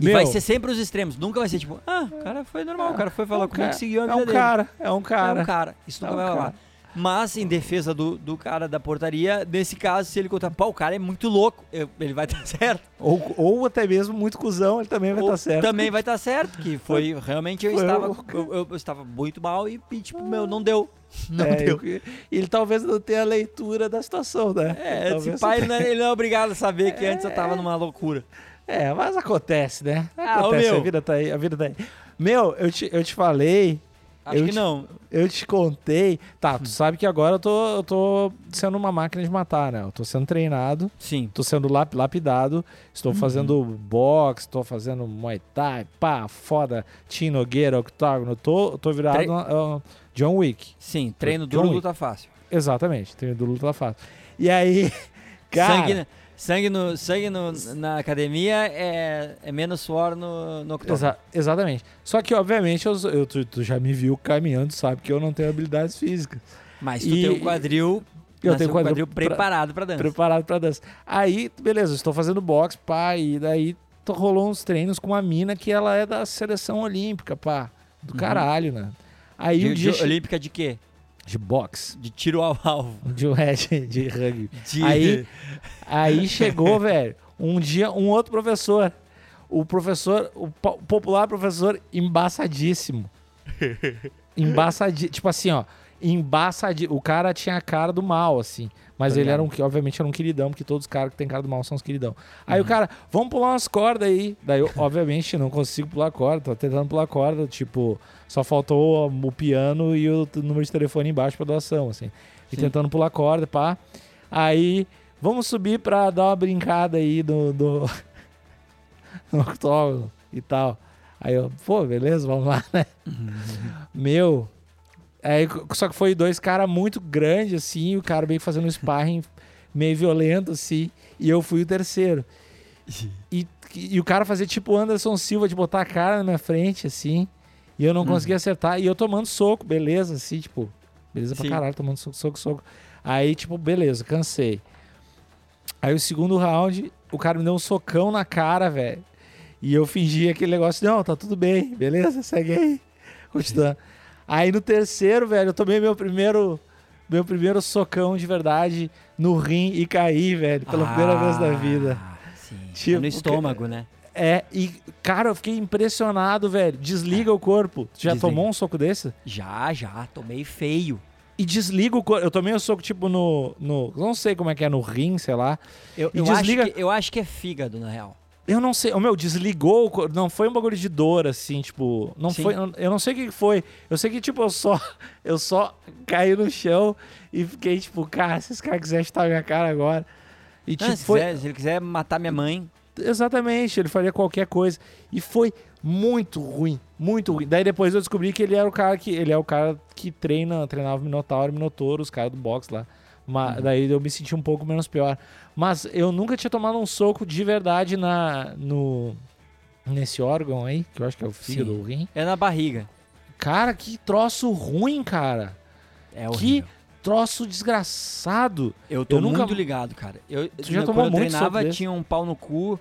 E Meu, vai ser sempre os extremos. Nunca vai ser tipo, ah, o cara foi normal, o cara foi falar é um comigo e seguiu a É vida um dele. cara, é um cara. É um cara. Isso É nunca um vai rolar. cara. Mas, em defesa do, do cara da portaria, nesse caso, se ele contar, pô, o cara é muito louco, eu- ele vai estar certo. Ou, ou até mesmo muito cuzão, ele também vai estar certo. Também vai estar certo, que foi realmente eu Foi estava, eu, eu- eu estava muito mal e, e, tipo, meu, não deu. Não É, deu. eu- ele talvez não tenha a leitura da situação, né? É, esse pai não é, ele não é obrigado a saber que antes eu tava numa loucura. É, mas acontece, né? Ah, Acontece, meu. a vida tá aí, a vida tá aí. Meu, eu te, eu te falei, Acho Eu que te- não. eu te contei. Tá, tu sabe que agora eu tô, eu tô sendo uma máquina de matar, né? Eu tô sendo treinado, Sim. tô sendo lap- lapidado, estou Uhum. fazendo boxe, tô fazendo muay thai, pá, foda, Tino Nogueira, octágono, tô, tô virado Tre- uh, John Wick. Sim, treino duro, luta fácil. Exatamente, treino do luta fácil. E aí, cara... sangue na- sangue, no, sangue no, na academia é, é menos suor no, no octógono. Exa- exatamente. Só que, obviamente, eu, eu- tu, tu já me viu caminhando, sabe que eu não tenho habilidades físicas. Mas tu E- tem o quadril, Eu tenho o quadril quadril pra- preparado pra dança. Preparado pra dança. Aí, beleza, estou fazendo boxe, pá, e daí rolou uns treinos com uma mina que ela é da seleção olímpica, pá. Do Uhum. caralho, né? Aí De, um dia. de- olímpica de quê? De boxe. De tiro ao alvo. De, é, de, de rugby. De... Aí, aí chegou, velho, um dia um outro professor. O professor, o po- popular professor embaçadíssimo. Embaçadíssimo. Tipo assim, ó. Embaçadíssimo. O cara tinha a cara do mal, assim. Mas Tá ele era um, ligado. que obviamente era um queridão, porque todos os caras que tem cara do mal são os queridão. Aí Uhum. o cara, vamos pular umas cordas aí. Daí eu, obviamente, não consigo pular corda, tô tentando pular corda, tipo, só faltou o piano e o número de telefone embaixo pra doação, assim. E Sim. tentando pular corda, pá. Aí, vamos subir pra dar uma brincada aí do, do no octógono e tal. Aí eu, pô, beleza, vamos lá, né? Meu, aí, só que foi dois caras muito grandes, assim, e o cara meio fazendo um sparring meio violento, assim, e eu fui o terceiro. E, e o cara fazia tipo o Anderson Silva de botar a cara na minha frente, assim, e eu não Hum. conseguia acertar, e eu tomando soco, beleza, assim, tipo, beleza pra Sim. caralho, tomando soco, soco, soco. Aí, tipo, beleza, cansei. Aí o segundo round, o cara me deu um socão na cara, velho. E eu fingi aquele negócio, não, tá tudo bem, beleza, segue aí. Continuando. Aí no terceiro, velho, eu tomei meu primeiro meu primeiro socão de verdade no rim e caí, velho, pela primeira vez da vida. Ah, Sim. Tipo, é no estômago, né? É, e cara, eu fiquei impressionado, velho. Desliga o corpo. Tu já Desliga. tomou um soco desse? Já, já. Tomei feio. E desliga o corpo. Eu tomei um soco tipo no, no. Não sei como é que é, no rim, sei lá. Eu, eu desliga- acho que, eu acho que é fígado, na real. Eu não sei. O meu, desligou. Não foi um bagulho de dor, assim, tipo. Não Sim. foi. Eu não sei o que foi. Eu sei que, tipo, eu só. Eu só caí no chão e fiquei, tipo, cara, se esse cara quiser chutar a minha cara agora. E, tipo, se, foi. quiser- se ele quiser matar minha mãe, Exatamente, ele faria qualquer coisa. E foi muito ruim, muito ruim. Daí depois eu descobri que ele era o cara que. Ele é o cara que treina, treinava Minotauro Minotouro, os caras do boxe lá. Mas, Daí eu me senti um pouco menos pior. Mas eu nunca tinha tomado um soco de verdade na, no, nesse órgão aí, que eu acho que é o fígado, Sim. o rim. é na barriga. Cara, que troço ruim, cara. É que horrível. troço desgraçado. Eu tô eu nunca- muito ligado, cara. Eu, Tu já quando tomou eu muito treinava, tinha um pau no cu,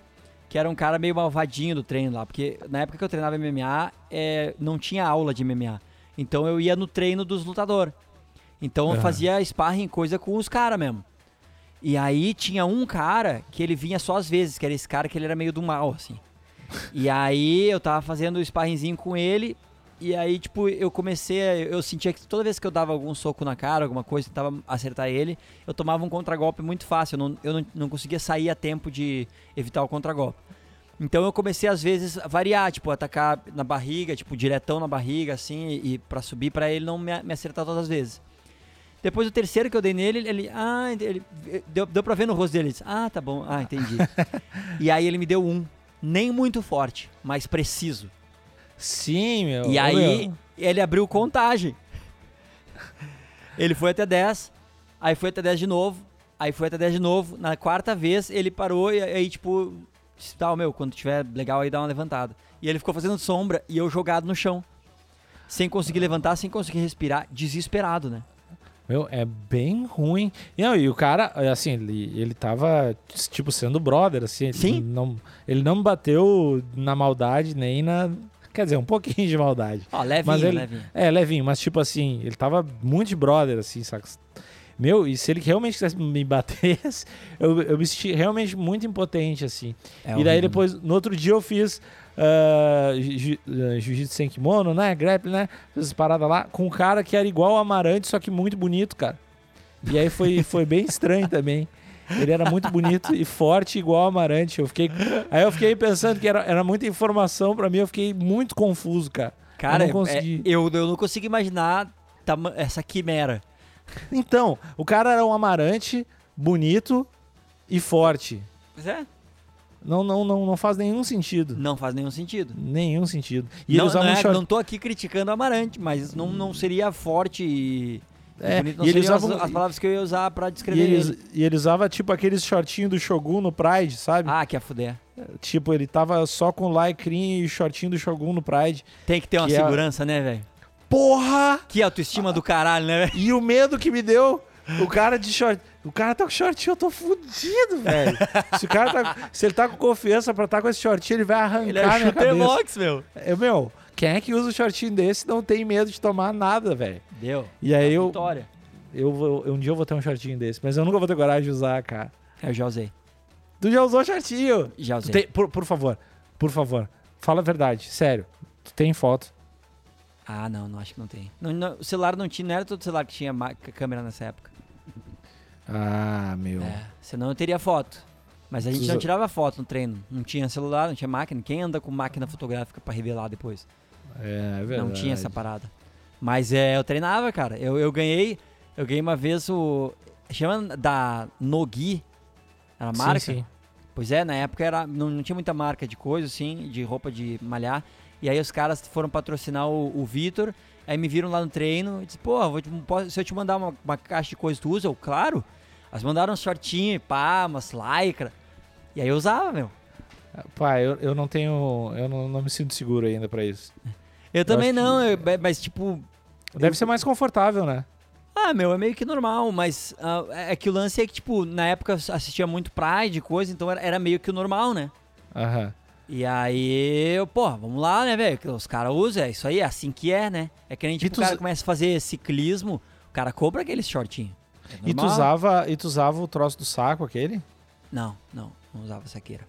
que era um cara meio malvadinho do treino lá. Porque na época que eu treinava MMA, é, não tinha aula de MMA. Então eu ia no treino dos lutadores. Então eu Aham. fazia sparring, coisa com os caras mesmo. E aí tinha um cara que ele vinha só às vezes, que era esse cara que ele era meio do mal, assim. E aí eu tava fazendo o sparringzinho com ele, e aí, tipo, eu comecei, a, eu sentia que toda vez que eu dava algum soco na cara, alguma coisa, tentava acertar ele, eu tomava um contragolpe muito fácil, eu não, eu não, não conseguia sair a tempo de evitar o contragolpe. Então eu comecei às vezes a variar, tipo, atacar na barriga, tipo, diretão na barriga, assim, e, e para subir pra ele não me, me acertar todas as vezes. Depois do terceiro que eu dei nele, ele, ah, ele deu, deu pra ver no rosto dele, ele disse, ah, tá bom, ah, entendi. e aí ele me deu um, nem muito forte, mas preciso. Sim, meu. E aí meu. ele abriu contagem. Ele foi até 10, aí foi até 10 de novo, aí foi até 10 de novo. Na quarta vez ele parou e aí, tipo, disse, tá, meu, quando tiver legal aí dá uma levantada. E ele ficou fazendo sombra e eu jogado no chão. Sem conseguir levantar, sem conseguir respirar, desesperado, né? Meu, é bem ruim. E, não, e o cara, assim, ele, ele tava, tipo, sendo brother, assim. Ele Sim. Não, ele não bateu na maldade, nem na... Quer dizer, um pouquinho de maldade. Ó, levinho, Mas ele- levinho. É, levinho, mas tipo assim, ele tava muito de brother, assim, saca? Meu, e se ele realmente quisesse me bater, eu, eu me senti realmente muito impotente, assim. É e daí horrível. depois, no outro dia eu fiz ah, jiu-jitsu sem kimono, né? Grappling, né? Essas paradas lá com um cara que era igual o Amarante, só que muito bonito, cara. E aí foi, foi bem estranho também. Ele era muito bonito e forte igual o Amarante. Eu fiquei, aí eu fiquei pensando que era, era muita informação pra mim, eu fiquei muito confuso, cara. Cara, eu não é- consegui. eu, eu não consigo imaginar essa quimera. Então, o cara era um Amarante, bonito e forte. Pois é. Não, não, não, não faz nenhum sentido. Não faz nenhum sentido. Nenhum sentido. E não, não, é- short. não tô aqui criticando o Amarante, mas não, não seria forte e. É, bonito, não e ele usava as, as palavras que eu ia usar pra E descrever ele, ele. e ele usava tipo aqueles shortinhos do Shogun no Pride, sabe? Ah, que a fuder. Tipo, ele tava só com lycrin e shortinho do Shogun no Pride. Tem que ter uma Que é- segurança, né, velho? Porra! Que autoestima do caralho, né, velho? E o medo que me deu O cara de short. O cara tá com shortinho, eu tô fudido, velho. Se o cara tá. Se ele tá com confiança pra estar tá com esse shortinho, ele vai arrancar Ele é minha cabeça. box, meu. Eu, meu, quem é que usa um shortinho desse não tem medo de tomar nada, velho? Deu. E aí eu, Vitória. eu vou, um dia eu vou ter um shortinho desse, mas eu nunca vou ter coragem de usar, cara. Eu já usei. Tu já usou shortinho? Já usei. tem- por, por favor, por favor, fala a verdade, sério. Tu tem foto? Ah, não, não acho que não tem. Não, não, o celular não tinha, não era todo celular que tinha câmera nessa época. Ah, meu. É, senão eu teria foto. Mas a gente não tirava foto no treino. Não tinha celular, não tinha máquina. Quem anda com máquina fotográfica pra revelar depois? É, é verdade. Não tinha essa parada. Mas é, eu treinava, cara. Eu, eu ganhei. Eu ganhei uma vez o. Chama da Nogi. Era a Sim, marca? sim. Pois é, na época era, não, não tinha muita marca de coisa, assim, de roupa de malhar. E aí os caras foram patrocinar o, o Vitor. Aí me viram lá no treino e disse, pô, te- posso- se eu te mandar uma, uma caixa de coisa, tu usa? Eu, claro. Elas mandaram um shortinho, pá, umas lycra. E aí eu usava, meu. Pá, eu, eu não tenho. Eu não, não me sinto seguro ainda pra isso. Eu também acho não, eu- mas tipo, Deve ser mais confortável, né? Ah, meu, é meio que normal, mas ah, é que o lance é que, tipo, na época eu assistia muito Pride coisa, então era, era meio que o normal, né? Aham. E aí, eu, pô, vamos lá, né, velho? que Os caras usam, é isso aí, é assim que é, né? É que nem, tipo, tu o cara começa a fazer ciclismo, o cara compra aquele shortinho. É E tu usava, e tu usava o troço do saco aquele? Não, não, não usava saqueira.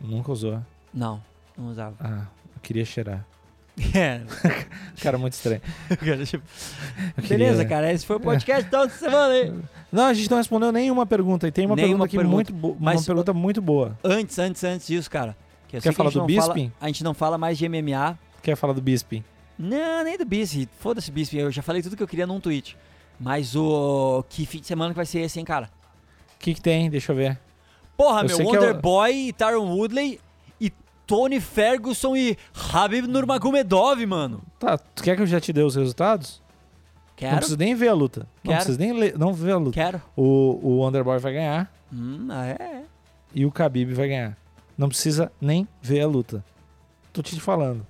Nunca usou. Não, não usava. Ah, eu queria cheirar. É, Cara, muito estranho. cara, tipo, queria- beleza, cara, esse foi o podcast então de semana aí. Não, a gente não respondeu nenhuma pergunta. E tem uma Nenhuma pergunta aqui pergunta. muito boa. Uma pergunta muito boa. Antes, antes, antes disso, cara. Que eu Quer falar do não fala- Bisping? A gente não fala mais de MMA, Quer falar do Bisping? Não, nem do Bisp. Foda-se o Bisp. Eu já falei tudo que eu queria num tweet. Mas o. Que fim de semana que vai ser esse, hein, cara? O que, que tem? Deixa eu ver. Porra, Eu meu, é Wonder o- Boy, Tyron Woodley e Tony Ferguson e Habib Nurmagomedov, mano. Tá, tu quer que eu já te dê os resultados? Não Quero, precisa nem ver a luta. Não Quero. precisa nem ler, não ver a luta. quero. O, o Underboy vai ganhar Hum, ah, é. e o Khabib vai ganhar. Não precisa nem ver a luta. Tô te falando.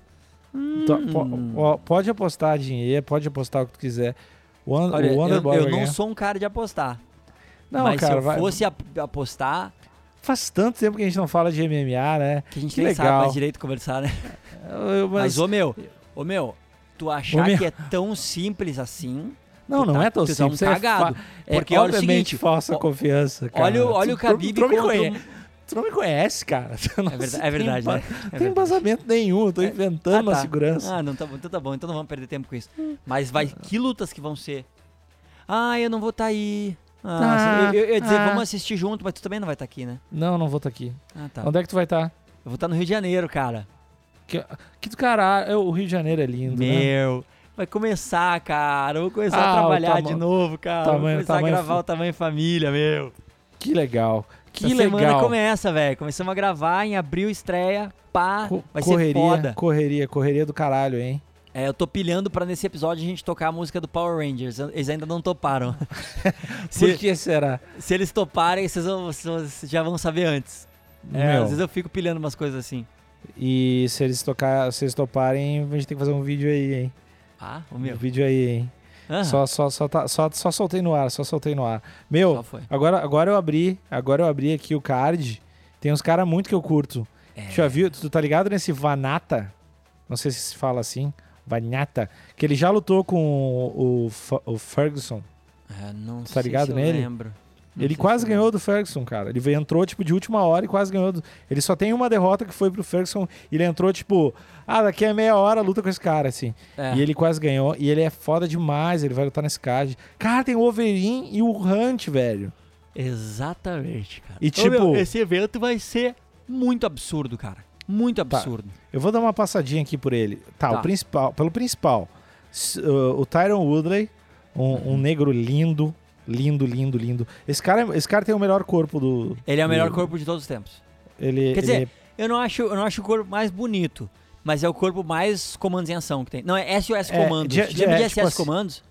Então, po- Hum. ó, pode apostar dinheiro, pode apostar o que tu quiser. O, Un- Olha, o eu, Underboy eu vai não sou um cara de apostar. Não, mas cara, se eu vai- fosse ap- apostar, faz tanto tempo que a gente não fala de MMA, né? que a gente Que nem legal. sabe mais direito conversar, né? Eu- eu- Mas, mas- ô meu, ô meu, tu achar meu. que é tão simples assim. não, não tá- é tão tu tá um simples. é cagado. fa- Porque é olha o obviamente seguinte, falsa ó, confiança, cara. Olha, olha o Khabib contra tu não me conhece, cara. É verdade, tem é verdade, emba- né? É Não tem verdade. embasamento nenhum, eu tô É. inventando Ah, a tá. segurança. Ah, não, tá bom, então tá bom, então não vamos perder tempo com isso. Mas vai, que lutas que vão ser? Ah, eu não vou estar aí. Ah, Ah, eu, eu ia dizer, ah. vamos assistir junto, mas tu também não vai estar aqui, né? Não, não vou estar aqui. Ah, tá. Onde é que tu vai estar? Eu vou estar no Rio de Janeiro, cara. Que, que do caralho, é, o Rio de Janeiro é lindo, né? Meu, vai começar, cara. Eu vou começar Ah, a trabalhar de novo, cara. vou tamanho- começar tamanho a gravar o tamanho família, meu. Que legal. Que Essa semana legal. começa, velho. Começamos a gravar em abril, estreia. Pá, Co- vai correria, ser foda. correria, correria do caralho, hein? É, eu tô pilhando pra nesse episódio a gente tocar a música do Power Rangers. Eles ainda não toparam. se, Por que será? se eles toparem, vocês, vão- vocês já vão saber antes. É, às vezes eu fico pilhando umas coisas assim. E se eles, tocar, se eles toparem, a gente tem que fazer um vídeo aí, hein? Ah, o Um meu. vídeo aí, hein? Aham, Só, só, só, tá- só, só soltei no ar, só soltei no ar. Meu, agora, agora eu abri, agora eu abri aqui o card. Tem uns caras muito que eu curto. É. Já viu? Tu tá ligado nesse Vanata? Não sei se se fala assim. Vanata. Que ele já lutou com o, o, o Ferguson. É, não Tá sei ligado se eu nele? lembro. Ele quase se eu ganhou do Ferguson, cara. Ele entrou, tipo, de última hora e quase ganhou. do- Ele só tem uma derrota que foi pro Ferguson. E ele entrou, tipo, ah, daqui a meia hora luta com esse cara, assim. É. E ele quase ganhou. E ele é foda demais. Ele vai lutar nesse card. Cara, tem o Overeem e o Hunt, velho. Exatamente, cara. E Ô, tipo- meu, esse evento vai ser muito absurdo, cara. Muito Tá. absurdo. Eu vou dar uma passadinha aqui por ele. Tá, Tá. o principal, pelo principal. Uh, o Tyron Woodley, um, Uhum. um negro lindo, lindo, lindo, lindo. Esse cara, esse cara tem o melhor corpo do. Ele é o melhor do- corpo de todos os tempos. Ele, Quer dizer, ele- Eu não acho, eu não acho o corpo mais bonito, mas é o corpo mais comandos em ação que tem. Não, é SOS É, Comandos. de- de- Lembra de é, SOS tipo assim- Comandos?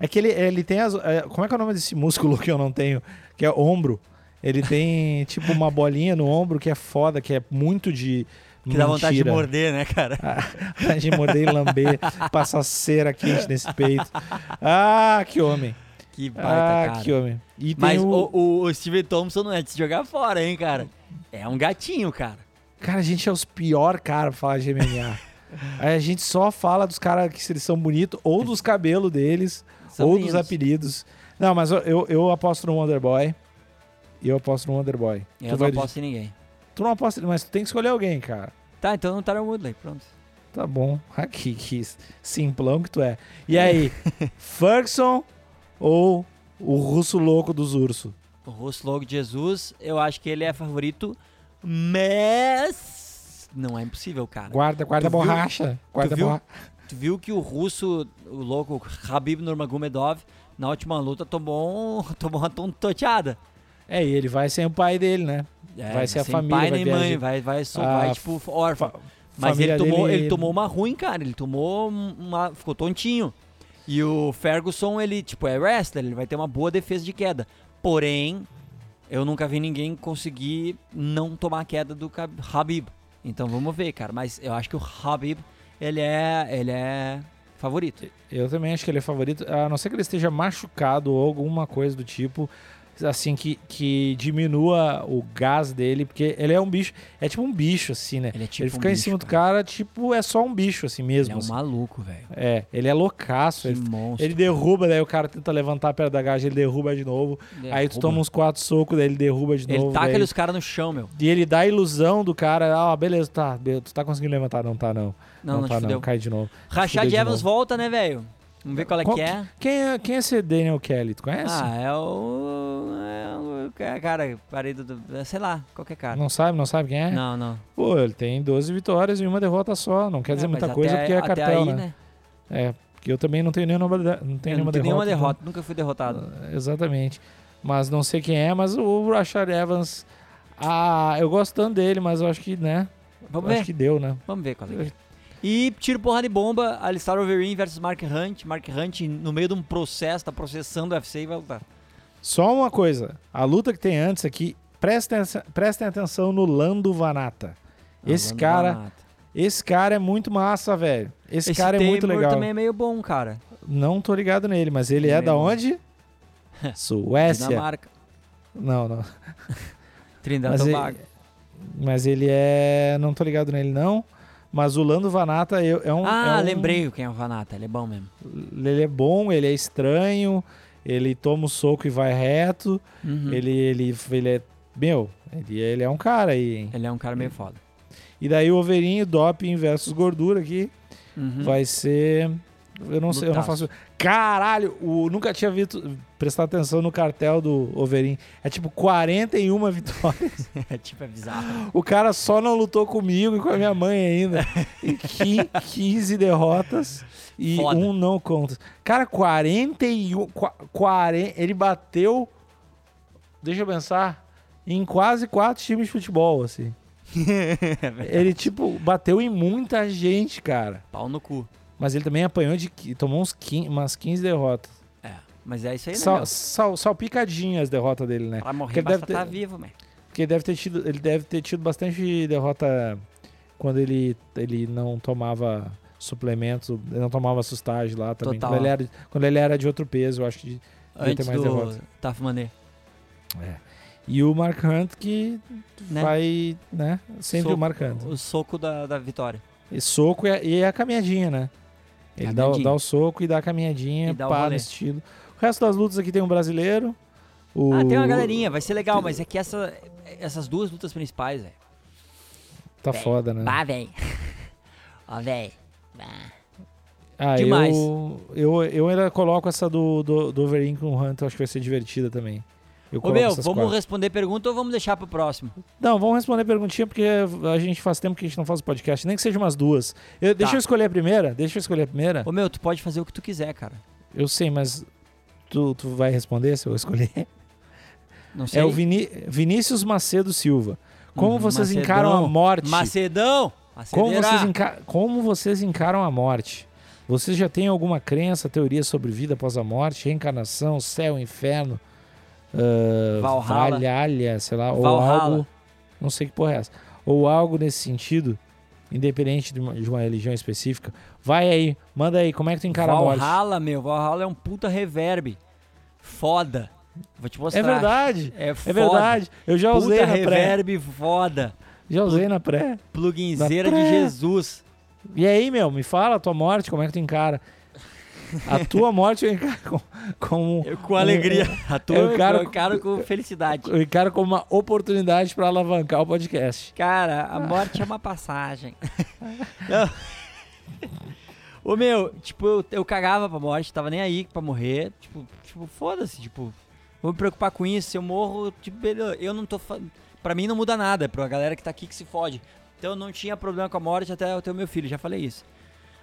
é que ele, ele tem as. é, como é que é o nome desse músculo que eu não tenho? Que é ombro. Ele tem, tipo, uma bolinha no ombro que é foda, que é muito de. Que dá vontade de mentira. morder, né, cara? A gente morder e lamber, passar cera quente nesse peito. Ah, que homem. Que baita, Ah, cara. que homem. E Mas o... o, o, Steven Thompson não é de se jogar fora, hein, cara? É um gatinho, cara. Cara, a gente é os pior cara pra falar de MMA. Aí a gente só fala dos caras que se eles são bonitos, ou dos cabelos deles, São ou lindos. dos apelidos. Não, mas eu, eu, aposto no Wonderboy. E eu aposto no Wonderboy. Eu tu, não vai- aposto em ninguém. tu não aposta, mas tu tem que escolher alguém, cara. Tá, então no Tyron Woodley, pronto. Tá bom. Aqui, que simplão que tu é. E aí, Ferguson ou o russo louco dos ursos? O Russo Logo de Jesus, eu acho que ele é favorito, mas não é impossível, cara. Guarda, guarda a Tu viu- borracha. Guarda a viu? borracha. Tu viu que o russo, o louco Habib Nurmagomedov, na última luta tomou, um- tomou uma tonteada. É, e ele vai sem o pai dele, né? É, Vai ser a sem família, pai vai nem viajar. mãe, vai, vai, só, vai tipo órfão. Mas ele tomou, dele- ele tomou uma ruim, cara. Ele tomou uma. Ficou tontinho. E o Ferguson, ele, tipo, é wrestler, ele vai ter uma boa defesa de queda. Porém, eu nunca vi ninguém conseguir não tomar a queda do Habib. Então vamos ver, cara. Mas eu acho que o Habib, ele é. Ele é favorito. Eu também acho que ele é favorito, a não ser que ele esteja machucado ou alguma coisa do tipo, assim, que, que diminua o gás dele, porque ele é um bicho, é tipo um bicho, assim, né? Ele é tipo ele um fica em bicho, cima do cara, tipo, é só um bicho, assim Ele mesmo. é um assim. maluco, velho. É, ele é loucaço. Que Ele, monstro. ele derruba, daí o cara tenta levantar perto da gage, ele derruba de novo. Aí tu Derruba. toma uns quatro socos, daí ele derruba de Ele novo. taca daí- os caras no chão, meu. E ele dá a ilusão do cara, ah, beleza, tá, tu tá conseguindo levantar, não tá não. Não, não, tá te fudeu. não, cai de novo. De Evans novo. volta, né, velho? Vamos ver qual é Qual- que é. Quem é, quem é esse Daniel Kelly, tu conhece? Ah, é o. É o ca- cara, parei do. Sei lá, qualquer cara. Não sabe, não sabe quem é? Não, não. Pô, ele tem 12 vitórias e uma derrota só. Não quer dizer É, muita mas coisa porque é cartel, aí, né? É, porque eu também não tenho nenhuma, não tenho Eu nenhuma não tenho derrota. nenhuma então- derrota, nunca fui derrotado. Exatamente. Mas não sei quem é, mas o Rashad Evans. Ah, eu gosto tanto dele, mas eu acho que, né? Vamos ver, acho que deu, né? vamos ver qual é. E tiro porrada de bomba, Alistair Overeem versus Mark Hunt. Mark Hunt no meio de um processo, tá processando o UFC e vai lutar. Só uma coisa. A luta que tem antes aqui, prestem, atenção- prestem atenção no Lando Vanata. Esse Lando cara, Vanata. esse cara é muito massa, velho. Esse, Esse cara é muito legal. também é meio bom, cara. Não tô ligado nele, mas ele é é da onde? Suécia. Dinamarca. Não, não. Trindade Mas ele, mas ele é. Não tô ligado nele, não. Mas o Lando Vanata é um. Ah, é um- lembrei quem é o Vanata, ele é bom mesmo. Ele é bom, ele é estranho, ele toma o soco e vai reto. Uhum. Ele, ele, ele é. Meu, ele, ele é um cara aí, hein? Ele é um cara meio foda. E daí o overinho, doping versus gordura aqui, Uhum. vai ser. Eu não sei, eu não faço. Caralho, o, nunca tinha visto, prestado atenção no cartel do Overin. É tipo 41 vitórias. É tipo, é bizarro. O cara só não lutou comigo e com a minha mãe ainda. E qui- 15 derrotas e Foda. um não conta. Cara, 41. qua- 40, ele bateu. Deixa eu pensar. Em quase quatro times de futebol, assim. Ele, tipo, bateu em muita gente, cara. Pau no cu. Mas ele também apanhou de. Tomou uns 15, umas 15 derrotas. É, mas é isso aí, né, Sal, sal, salpicadinha as derrotas dele, né? Pra morrer ele deve ter- estar vivo, man. Porque ele deve ter tido, ele deve ter tido bastante derrota quando ele, ele não tomava suplementos, ele não tomava sustagem lá também. Total. Quando ele, era, quando ele era de outro peso, eu acho que Antes ter mais do. Tough Money. E o Mark Hunt que Né? vai, né? Sempre Soco- o Mark Hunt. O soco da, da vitória. E soco e a, e a caminhadinha, né? Ele dá, o- Caminhadinha. dá o soco e dá a caminhadinha, E dá pá, no estilo. O resto das lutas aqui tem um brasileiro. O... Ah, tem uma galerinha, vai ser legal, mas é que essa, essas duas lutas principais, velho. Tá foda, né? Bah, velho. Ó, velho. Ah, Demais. Eu, eu, eu ainda coloco essa do, do, do Overeem com o Hunter, acho que vai ser divertida também. Eu Ô, meu, vamos quatro. responder pergunta ou vamos deixar pro próximo? Não, vamos responder perguntinha, porque a gente faz tempo que a gente não faz podcast, nem que seja umas duas. Eu- Deixa Tá. eu escolher a primeira, deixa eu escolher a primeira. Ô, meu, tu pode fazer o que tu quiser, cara. Eu sei, mas tu, tu vai responder se eu escolher? Não sei. É o Vini- Vinícius Macedo Silva. Como Uhum, vocês Macedão. encaram a morte? Macedão! Como vocês, como vocês encaram a morte? Vocês já têm alguma crença, teoria sobre vida após a morte, reencarnação, céu, inferno, uh, Valhalla. Valhalla, sei lá, ou Valhalla. algo, não sei que porra é essa, ou algo nesse sentido, independente de uma, de uma religião específica. Vai aí, manda aí, como é que tu encara a morte? Valhalla, meu. Valhalla é um puta reverb. foda. Vou te mostrar. É verdade. É, É foda. verdade. Eu já usei Puta na pré. reverb foda. Já usei na pré. Pluginzeira Na de pré. Jesus. E aí, meu, me fala a tua morte, como é que tu encara? A tua morte eu encaro com, com Eu, com alegria. A tua eu eu quero- quero, com felicidade. eu encaro como uma oportunidade pra alavancar o podcast. Cara, a morte é uma passagem. Ô meu, tipo, eu, eu cagava pra morte, tava nem aí pra morrer. Tipo, tipo foda-se, tipo, vou me preocupar com isso. Se eu morro, tipo, eu não tô. Pra mim não muda nada, é pra galera que tá aqui que se fode. Então eu não tinha problema com a morte até eu ter o meu filho, já falei isso.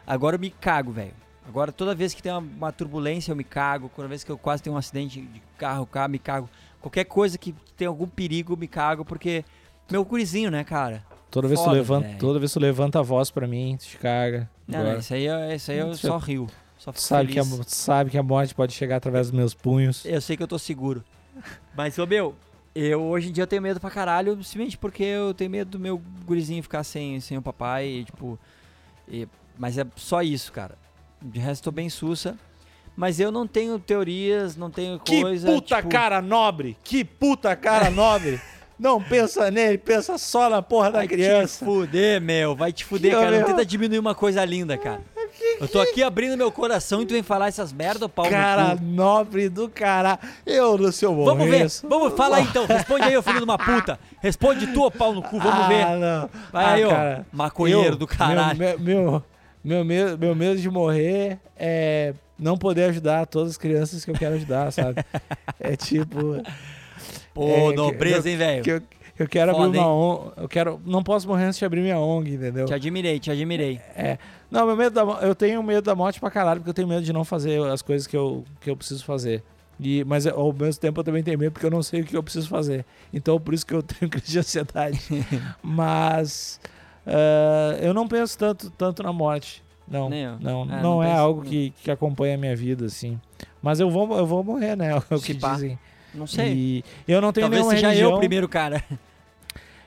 Agora eu me cago, velho. Agora toda vez que tem uma, uma turbulência eu me cago. Toda vez que eu quase tenho um acidente de carro, carro, me cago. Qualquer coisa que tem algum perigo, eu me cago, porque. Meu gurizinho, né, cara? Toda vez, Foda, levanta, toda vez que tu levanta a voz pra mim, tu te caga. Não, não, isso aí, eu- isso aí eu só rio. Só sabe que, a, feliz. sabe que a morte pode chegar através dos meus punhos. Eu sei que eu tô seguro. Mas, ô meu, eu hoje em dia eu tenho medo pra caralho, simplesmente porque eu tenho medo do meu gurizinho ficar sem, sem o papai, e, tipo. e- mas é só isso, cara. De resto, tô bem sussa. Mas eu não tenho teorias, não tenho Que coisa. puta tipo, cara nobre! Que puta cara nobre! Não pensa nele, pensa só na porra da Vai criança. te fuder, meu. Vai te fuder, Que, cara. Não meu? tenta diminuir uma coisa linda, cara. Eu tô aqui abrindo meu coração e tu vem falar essas merda, pau no Cara nobre do cara. Eu no seu morrer. Vamos ver, vamos, fala aí então. Responde aí, ô filho de uma puta. Responde tu, pau no cu, vamos ah, ver. Não. Vai Ah, aí, ó. cara, Maconheiro do caralho. Meu, meu, meu, medo, meu medo de morrer é não poder ajudar todas as crianças que eu quero ajudar, sabe? É tipo. Pô, é, nobreza, hein, velho. Que eu, eu quero Foda, abrir uma? ONG. Eu quero. Não posso morrer antes de abrir minha ONG, entendeu? Te admirei, te admirei. É. Não, meu medo da, eu tenho medo da morte pra caralho, porque eu tenho medo de não fazer as coisas que eu, que eu preciso fazer. E, mas ao mesmo tempo eu também tenho medo porque eu não sei o que eu preciso fazer. Então por isso que eu tenho crise de ansiedade. mas ah, eu não penso tanto, tanto na morte. Não, não, É, não, é penso- algo que, que acompanha a minha vida, assim. Mas eu vou, eu vou morrer, né? É o que pá. dizem. Não sei. E eu não tenho Talvez nenhuma seja religião. eu o primeiro cara.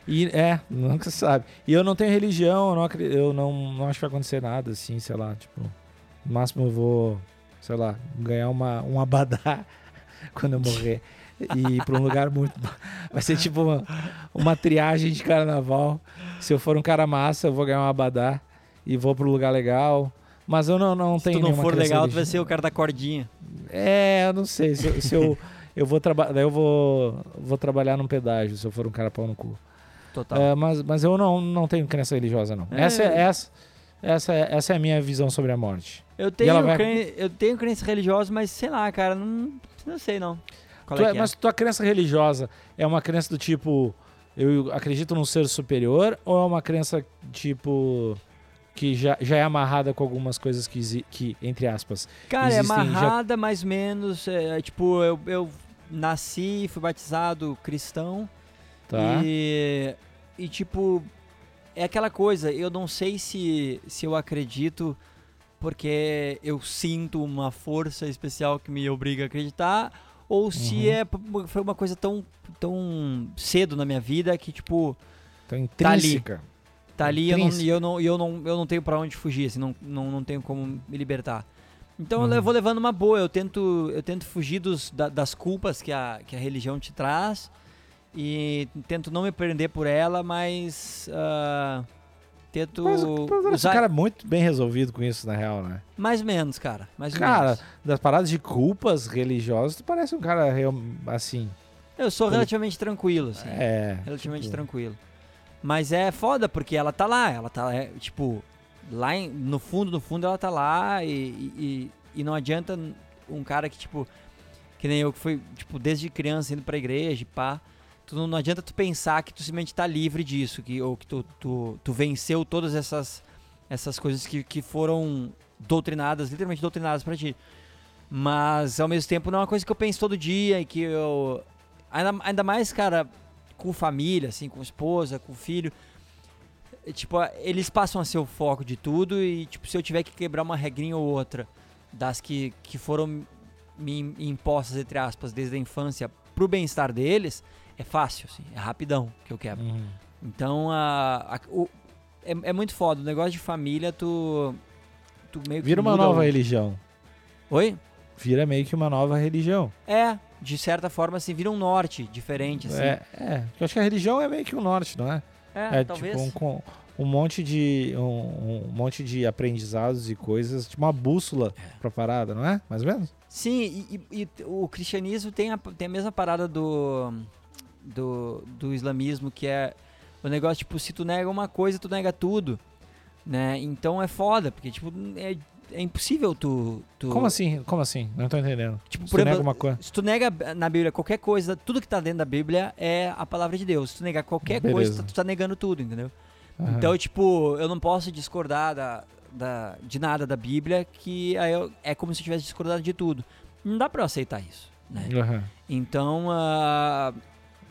E, é, nunca sabe. E eu não tenho religião, eu não, acre- eu não, não acho que vai acontecer nada, assim, sei lá, tipo. No máximo eu vou, sei lá, ganhar uma, um abadá quando eu morrer. E ir pra um lugar muito. Vai ser tipo uma, uma triagem de carnaval. Se eu for um cara massa, eu vou ganhar um abadá e vou pra um lugar legal. Mas eu não, não Se tenho tu não for legal, tu vai ser o cara da cordinha. É, eu não sei. Se, eu- se eu, eu vou trabalhar. eu vou, vou trabalhar num pedágio se eu for um cara pau no cu. Total. É, mas, mas eu não, não tenho crença religiosa, não. É. Essa, é, essa, essa, é, essa é a minha visão sobre a morte. Eu tenho, vai- eu tenho crença religiosa, mas sei lá, cara, não, não sei não. Qual Tu é é- é? mas tua crença religiosa é uma crença do tipo, eu acredito num ser superior, ou é uma crença tipo que já, já é amarrada com algumas coisas que, que entre aspas. Cara, é existem já- amarrada mais ou menos. É, tipo, eu, eu nasci, fui batizado cristão. Tá? E, e tipo, é aquela coisa, eu não sei se, se eu acredito porque eu sinto uma força especial que me obriga a acreditar, ou se Uhum. é foi uma coisa tão, tão cedo na minha vida que, tipo, Então, Tá ali. intrínseca. tá ali e eu não, eu não, eu não, eu não tenho pra onde fugir, assim, não, não, não tenho como me libertar. Então eu Uhum. le- vou levando uma boa, eu tento, eu tento fugir dos, da- das culpas que a, que a religião te traz e tento não me prender por ela, mas ah, tento Mas o usar cara é muito bem resolvido com isso, na real, né? mais ou menos, cara, mais Cara, menos. das paradas de culpas religiosas, tu parece um cara real- assim. Eu sou ele- relativamente tranquilo, assim, É. relativamente tipo, tranquilo. Mas é foda porque ela tá lá, ela tá, é, tipo, lá em- no fundo, no fundo ela tá lá e, e, e não adianta um cara que, tipo, que nem eu que fui, tipo, desde criança indo pra igreja e pá, tu não, adianta tu pensar que tu simplesmente tá livre disso, que, ou que tu, tu, tu venceu todas essas, essas coisas que, que foram doutrinadas, literalmente doutrinadas pra ti. Mas ao mesmo tempo não é uma coisa que eu penso todo dia e que eu. Ainda, ainda mais, cara, com família, assim, com esposa, com filho. é, Tipo, eles passam a ser o foco de tudo e, tipo, se eu tiver que quebrar uma regrinha ou outra das que, que foram me im- impostas, entre aspas, desde a infância pro bem-estar deles, é fácil, assim, é rapidão que eu quebro. uhum. Então, a, a- o- é, é muito foda. O negócio de família, tu. Tu meio que. Vira uma nova o- religião. Oi? vira meio que uma nova religião. É, de certa forma, assim, vira um norte diferente, assim. É, é. Eu acho que a religião é meio que o norte, não é? É, É, talvez. tipo um, com- um monte de um, um monte de aprendizados e coisas, tipo uma bússola É. pra parada, não é? Mais ou menos? Sim, e, e- e o cristianismo tem a, tem a mesma parada do, do, do islamismo, que é o negócio, tipo, se tu nega uma coisa, tu nega tudo, né? Então é foda, porque, tipo, é, é impossível tu... tu Como assim? Como assim? Não tô entendendo. Tipo, Se tu nega exemplo, uma coisa. se tu nega na Bíblia qualquer coisa, tudo que tá dentro da Bíblia é a palavra de Deus. Se tu negar qualquer Beleza. coisa, tu tá negando tudo, entendeu? Aham. Então, tipo, eu não posso discordar da, da- de nada da Bíblia, que aí eu- é como se eu tivesse discordado de tudo. Não dá pra eu aceitar isso, né? Aham. Então, ah,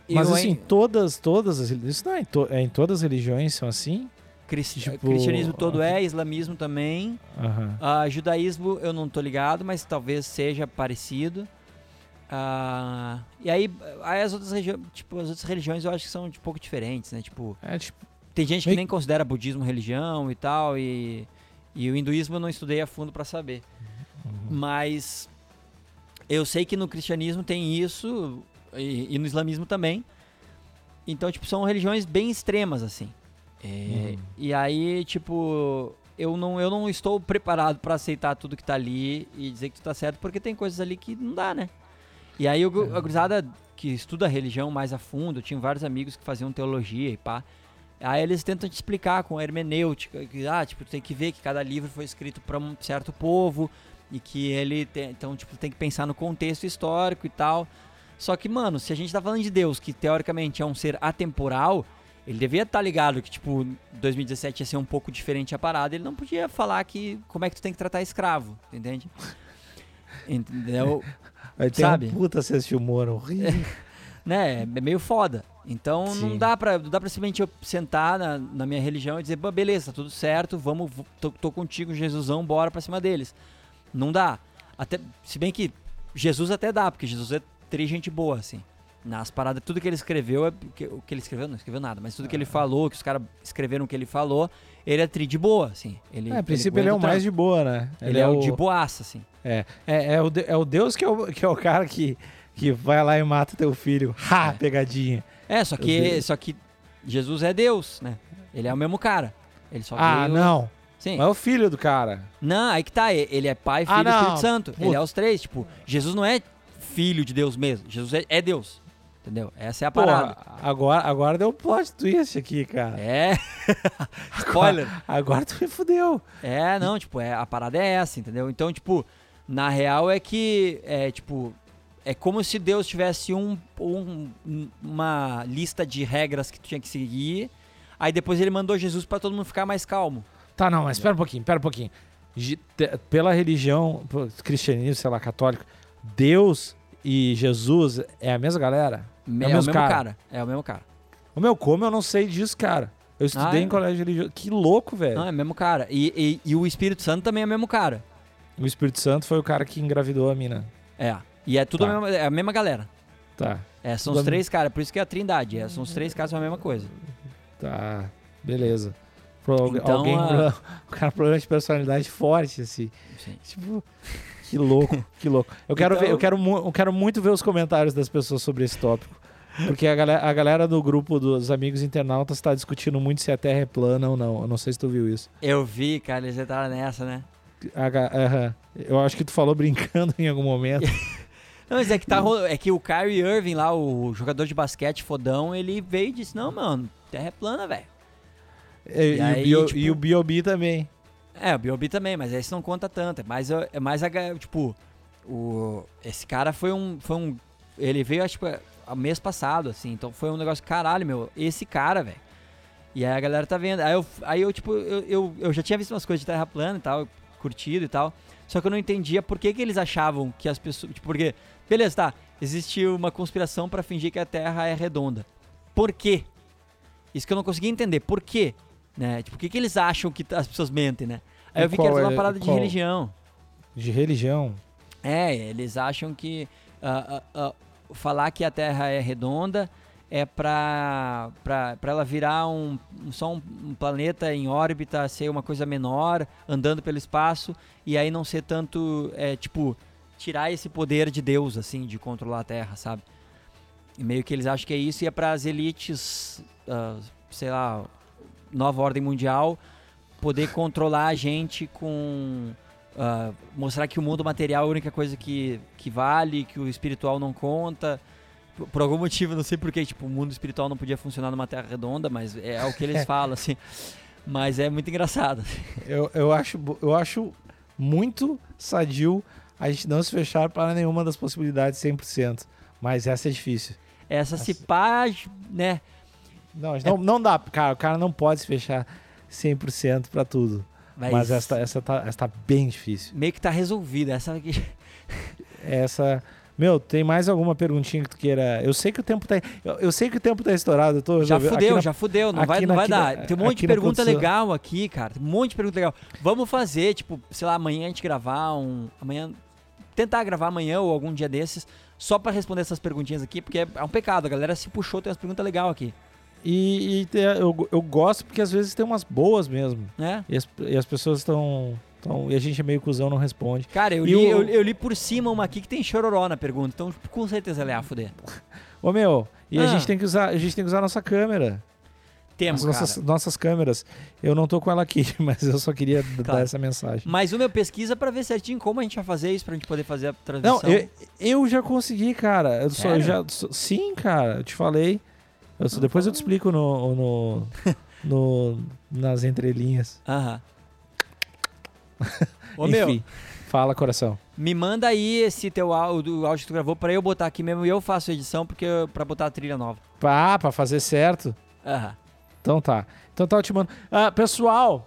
Mas eu, assim, hein, todas, todas as isso não é em, to- é em todas as religiões são assim? cris- tipo, cristianismo todo é, islamismo também, Aham. Ah, judaísmo eu não tô ligado, mas talvez seja parecido. Ah, e aí, aí as outras religiões, tipo, as outras religiões eu acho que são de pouco diferentes, né? Tipo, É tipo, tem gente que Meio- nem considera budismo religião e tal, e, e o hinduísmo eu não estudei a fundo pra saber. Uhum. Mas eu sei que no cristianismo tem isso e, e no islamismo também. Então, tipo, são religiões bem extremas, assim. É, Uhum. E aí, tipo, eu não, eu não estou preparado pra aceitar tudo que tá ali e dizer que tu tá certo, porque tem coisas ali que não dá, né? E aí, o- É. a gurizada que estuda religião mais a fundo, tinha vários amigos que faziam teologia e pá. Aí eles tentam te explicar com a hermenêutica, que, ah, tipo, tem que ver que cada livro foi escrito para um certo povo e que ele tem, então, tipo, tem que pensar no contexto histórico e tal. Só que, mano, se a gente tá falando de Deus, que teoricamente é um ser atemporal, ele devia estar ligado que, tipo, 2017 ia ser um pouco diferente a parada. Ele não podia falar que como é que tu tem que tratar escravo, entende? Entendeu? aí tem Sabe? um puta senso de humor horrível. né? É meio foda. Então não Sim. dá pra, não dá pra simplesmente eu sentar na, na minha religião e dizer, "Bah, beleza, tá tudo certo, vamos, tô, tô contigo, Jesusão, bora pra cima deles. Não dá. Até, se bem que Jesus até dá, porque Jesus é tri gente boa, assim. Nas paradas, tudo que ele escreveu, é o que ele escreveu, não escreveu nada, mas tudo que ele falou, que os caras escreveram o que ele falou, ele é tri de boa, assim. Ele, É, a princípio ele é o mais de boa, né? Ele, é o de boaça, assim. É, é, é, o, de- é o Deus que é o, que é o cara que, que vai lá e mata teu filho. Ha, É. pegadinha. É, só que, só que Jesus é Deus, né? Ele é o mesmo cara. Ele só Ah, veio... não. Sim. Mas é o filho do cara. Não, aí que tá. Ele é Pai, Filho Ah, e. Espírito Santo. Ele Puta. é os três. Tipo, Jesus não é filho de Deus mesmo. Jesus é, é Deus. Entendeu? Essa é a Pô, parada. agora, agora deu um plot twist aqui, cara. É. Spoiler. Agora tu me fudeu. É, não, tipo, é, a parada é essa, entendeu? Então, tipo, na real é que, é, tipo, é como se Deus tivesse um, um- uma lista de regras que tu tinha que seguir, aí depois ele mandou Jesus pra todo mundo ficar mais calmo. Tá, não, mas espera um pouquinho, espera um pouquinho. Pela religião, cristianismo, sei lá, católico, Deus e Jesus é a mesma galera? É, o o mesmo mesmo cara. cara. É o mesmo cara. O meu, como eu não sei disso, cara? Eu estudei Ah, é? em colégio religioso. Que louco, velho. Não, é o mesmo cara. E, e, e o Espírito Santo também é o mesmo cara. O Espírito Santo foi o cara que engravidou a mina. É. E é tudo Tá. a, mesma, é a mesma galera. Tá, É, são Tudo os três caras, por isso que é a trindade. É, são os três caras, são a mesma coisa. tá. Beleza. Pro, Então, alguém, a- o cara problema de personalidade forte, assim. Sim. Tipo, que louco, que louco. Eu quero, Então- ver, eu, quero mu- eu quero muito ver os comentários das pessoas sobre esse tópico. Porque a galera, a galera do grupo dos amigos internautas está discutindo muito se a Terra é plana ou não. Eu não sei se tu viu isso. Eu vi, cara, eles entraram nessa, né? A ga- aham. Eu acho que tu falou brincando em algum momento. Não, mas é que, tá, rolo- é que o Kyrie Irving lá, o jogador de basquete fodão, ele veio e disse, não, mano, terra é plana, velho. E, e aí, o tipo- e o Biobi também. É, o B.O.B. também, mas esse não conta tanto. É mais, é mais tipo, o, esse cara foi um, foi um, ele veio, acho que, mês passado, assim, então foi um negócio, caralho, meu, esse cara, velho. E aí a galera tá vendo. Aí eu, aí eu tipo, eu, eu, eu já tinha visto umas coisas de terra plana e tal, curtido e tal, só que eu não entendia por que que eles achavam que as pessoas, tipo, porque, beleza, tá, existe uma conspiração pra fingir que a Terra é redonda. Por quê? Isso que eu não conseguia entender, por quê? Né? Tipo, por que que eles acham que as pessoas mentem, né? Aí E eu vi que era uma é- parada de qual? religião. De religião. É, eles acham que ah, ah, ah, falar que a Terra é redonda é pra, pra, pra ela virar um, só um, um planeta em órbita, ser uma coisa menor, andando pelo espaço, e aí não ser tanto, é, tipo, tirar esse poder de Deus, assim, de controlar a Terra, sabe? E meio que eles acham que é isso e é para as elites, ah, sei lá, nova ordem mundial, poder controlar a gente com. ah, mostrar que o mundo material é a única coisa que, que vale, que o espiritual não conta. Por, por algum motivo, não sei porquê, tipo, o mundo espiritual não podia funcionar numa terra redonda, mas é, o que eles falam, assim. Mas é muito engraçado. Eu, eu, acho, eu acho muito sadio a gente não se fechar para nenhuma das possibilidades 100%. Mas essa é difícil. Essa se pá, né? Não, não, não dá, cara. O cara não pode se fechar 100% para tudo. Mas, Mas essa, essa, tá, essa tá bem difícil. meio que tá resolvida. Essa aqui. Essa. Meu, tem mais alguma perguntinha que tu queira? Eu sei que o tempo tá. Eu, eu sei que o tempo tá estourado. Eu tô Já fudeu, na- já fudeu. Não vai, não na- vai dar. na- Tem um monte de pergunta legal aqui, cara. Tem um monte de pergunta legal. Vamos fazer, tipo, sei lá, amanhã a gente gravar um. Amanhã. Tentar gravar amanhã ou algum dia desses, só pra responder essas perguntinhas aqui, porque é, é um pecado. A galera se puxou, tem umas perguntas legais aqui. E, e eu, eu gosto porque às vezes tem umas boas mesmo. Né? E as, e as pessoas estão. Tão, e a gente é meio cuzão, não responde. Cara, eu li, o- eu, eu li por cima uma aqui que tem chororó na pergunta, então tipo, com certeza ela é a fuder. Ô meu, e a Ah. gente tem que usar, a gente tem que usar a nossa câmera. Temos, as nossas, nossas câmeras. Eu não tô com ela aqui, mas eu só queria Claro. dar essa mensagem. Mas o meu pesquisa pra ver certinho como a gente vai fazer isso, pra gente poder fazer a transmissão. Não, eu, eu já consegui, cara. Eu só, eu já, só- sim, cara. Eu te falei. Eu depois eu te explico no, no, no- nas entrelinhas. Aham. Ô, meu, Enfim, fala, coração. me manda aí esse teu áudio, o áudio que tu gravou pra eu botar aqui mesmo e eu faço a edição porque pra botar a trilha nova. Pá, pra fazer certo. Aham. Então tá. Então tá, eu te mando. Ah, pessoal,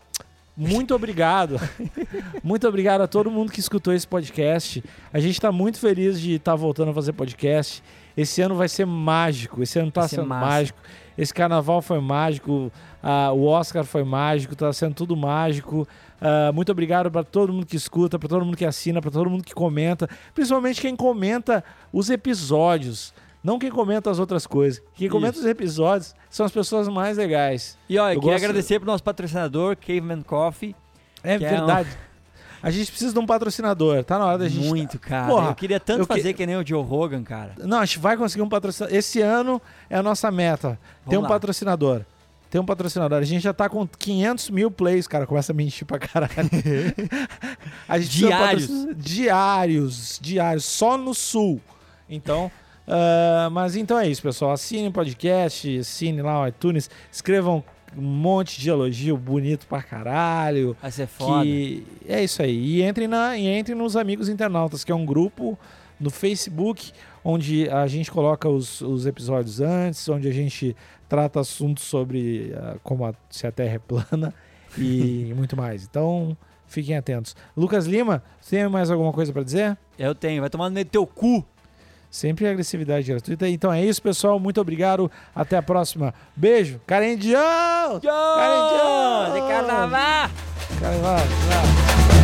muito obrigado. muito obrigado a todo mundo que escutou esse podcast. A gente tá muito feliz de estar voltando a fazer podcast. Esse ano vai ser mágico. Esse ano tá Vai sendo mágico. Esse carnaval foi mágico. ah, o Oscar foi mágico. Tá sendo tudo mágico. Ah, muito obrigado para todo mundo que escuta, para todo mundo que assina, para todo mundo que comenta, principalmente quem comenta os episódios, não quem comenta as outras coisas. Quem comenta Isso. os episódios são as pessoas mais legais. E ó, eu, queria gosto- agradecer pro nosso patrocinador, Caveman Coffee. É Que é verdade. A gente precisa de um patrocinador. Tá na hora da gente. Muito, cara. Porra, eu queria tanto eu que- fazer que nem o Joe Rogan, cara. Não, a gente vai conseguir um patrocinador. Esse ano é a nossa meta. Ter um lá. patrocinador. Ter um patrocinador. A gente já tá com 500 mil plays, cara. Começa a mentir pra caralho. a gente um Diários. Diários. Diários. Só no sul. Então. ah, mas então é isso, pessoal. Assine o podcast, assine lá o iTunes, escrevam um monte de elogio bonito pra caralho. Vai ser foda. Que é isso aí. E entrem, na, e entrem nos Amigos Internautas, que é um grupo no Facebook onde a gente coloca os, os episódios antes, onde a gente trata assuntos sobre ah, como a- se a Terra é plana e muito mais. Então, fiquem atentos. Lucas Lima, você tem mais alguma coisa para dizer? Eu tenho, vai tomar no meio do teu cu. Sempre agressividade gratuita. Então é isso, pessoal. Muito obrigado. Até a próxima. Beijo. Carendião! Carendião! De carnaval! Carnaval. Tchau.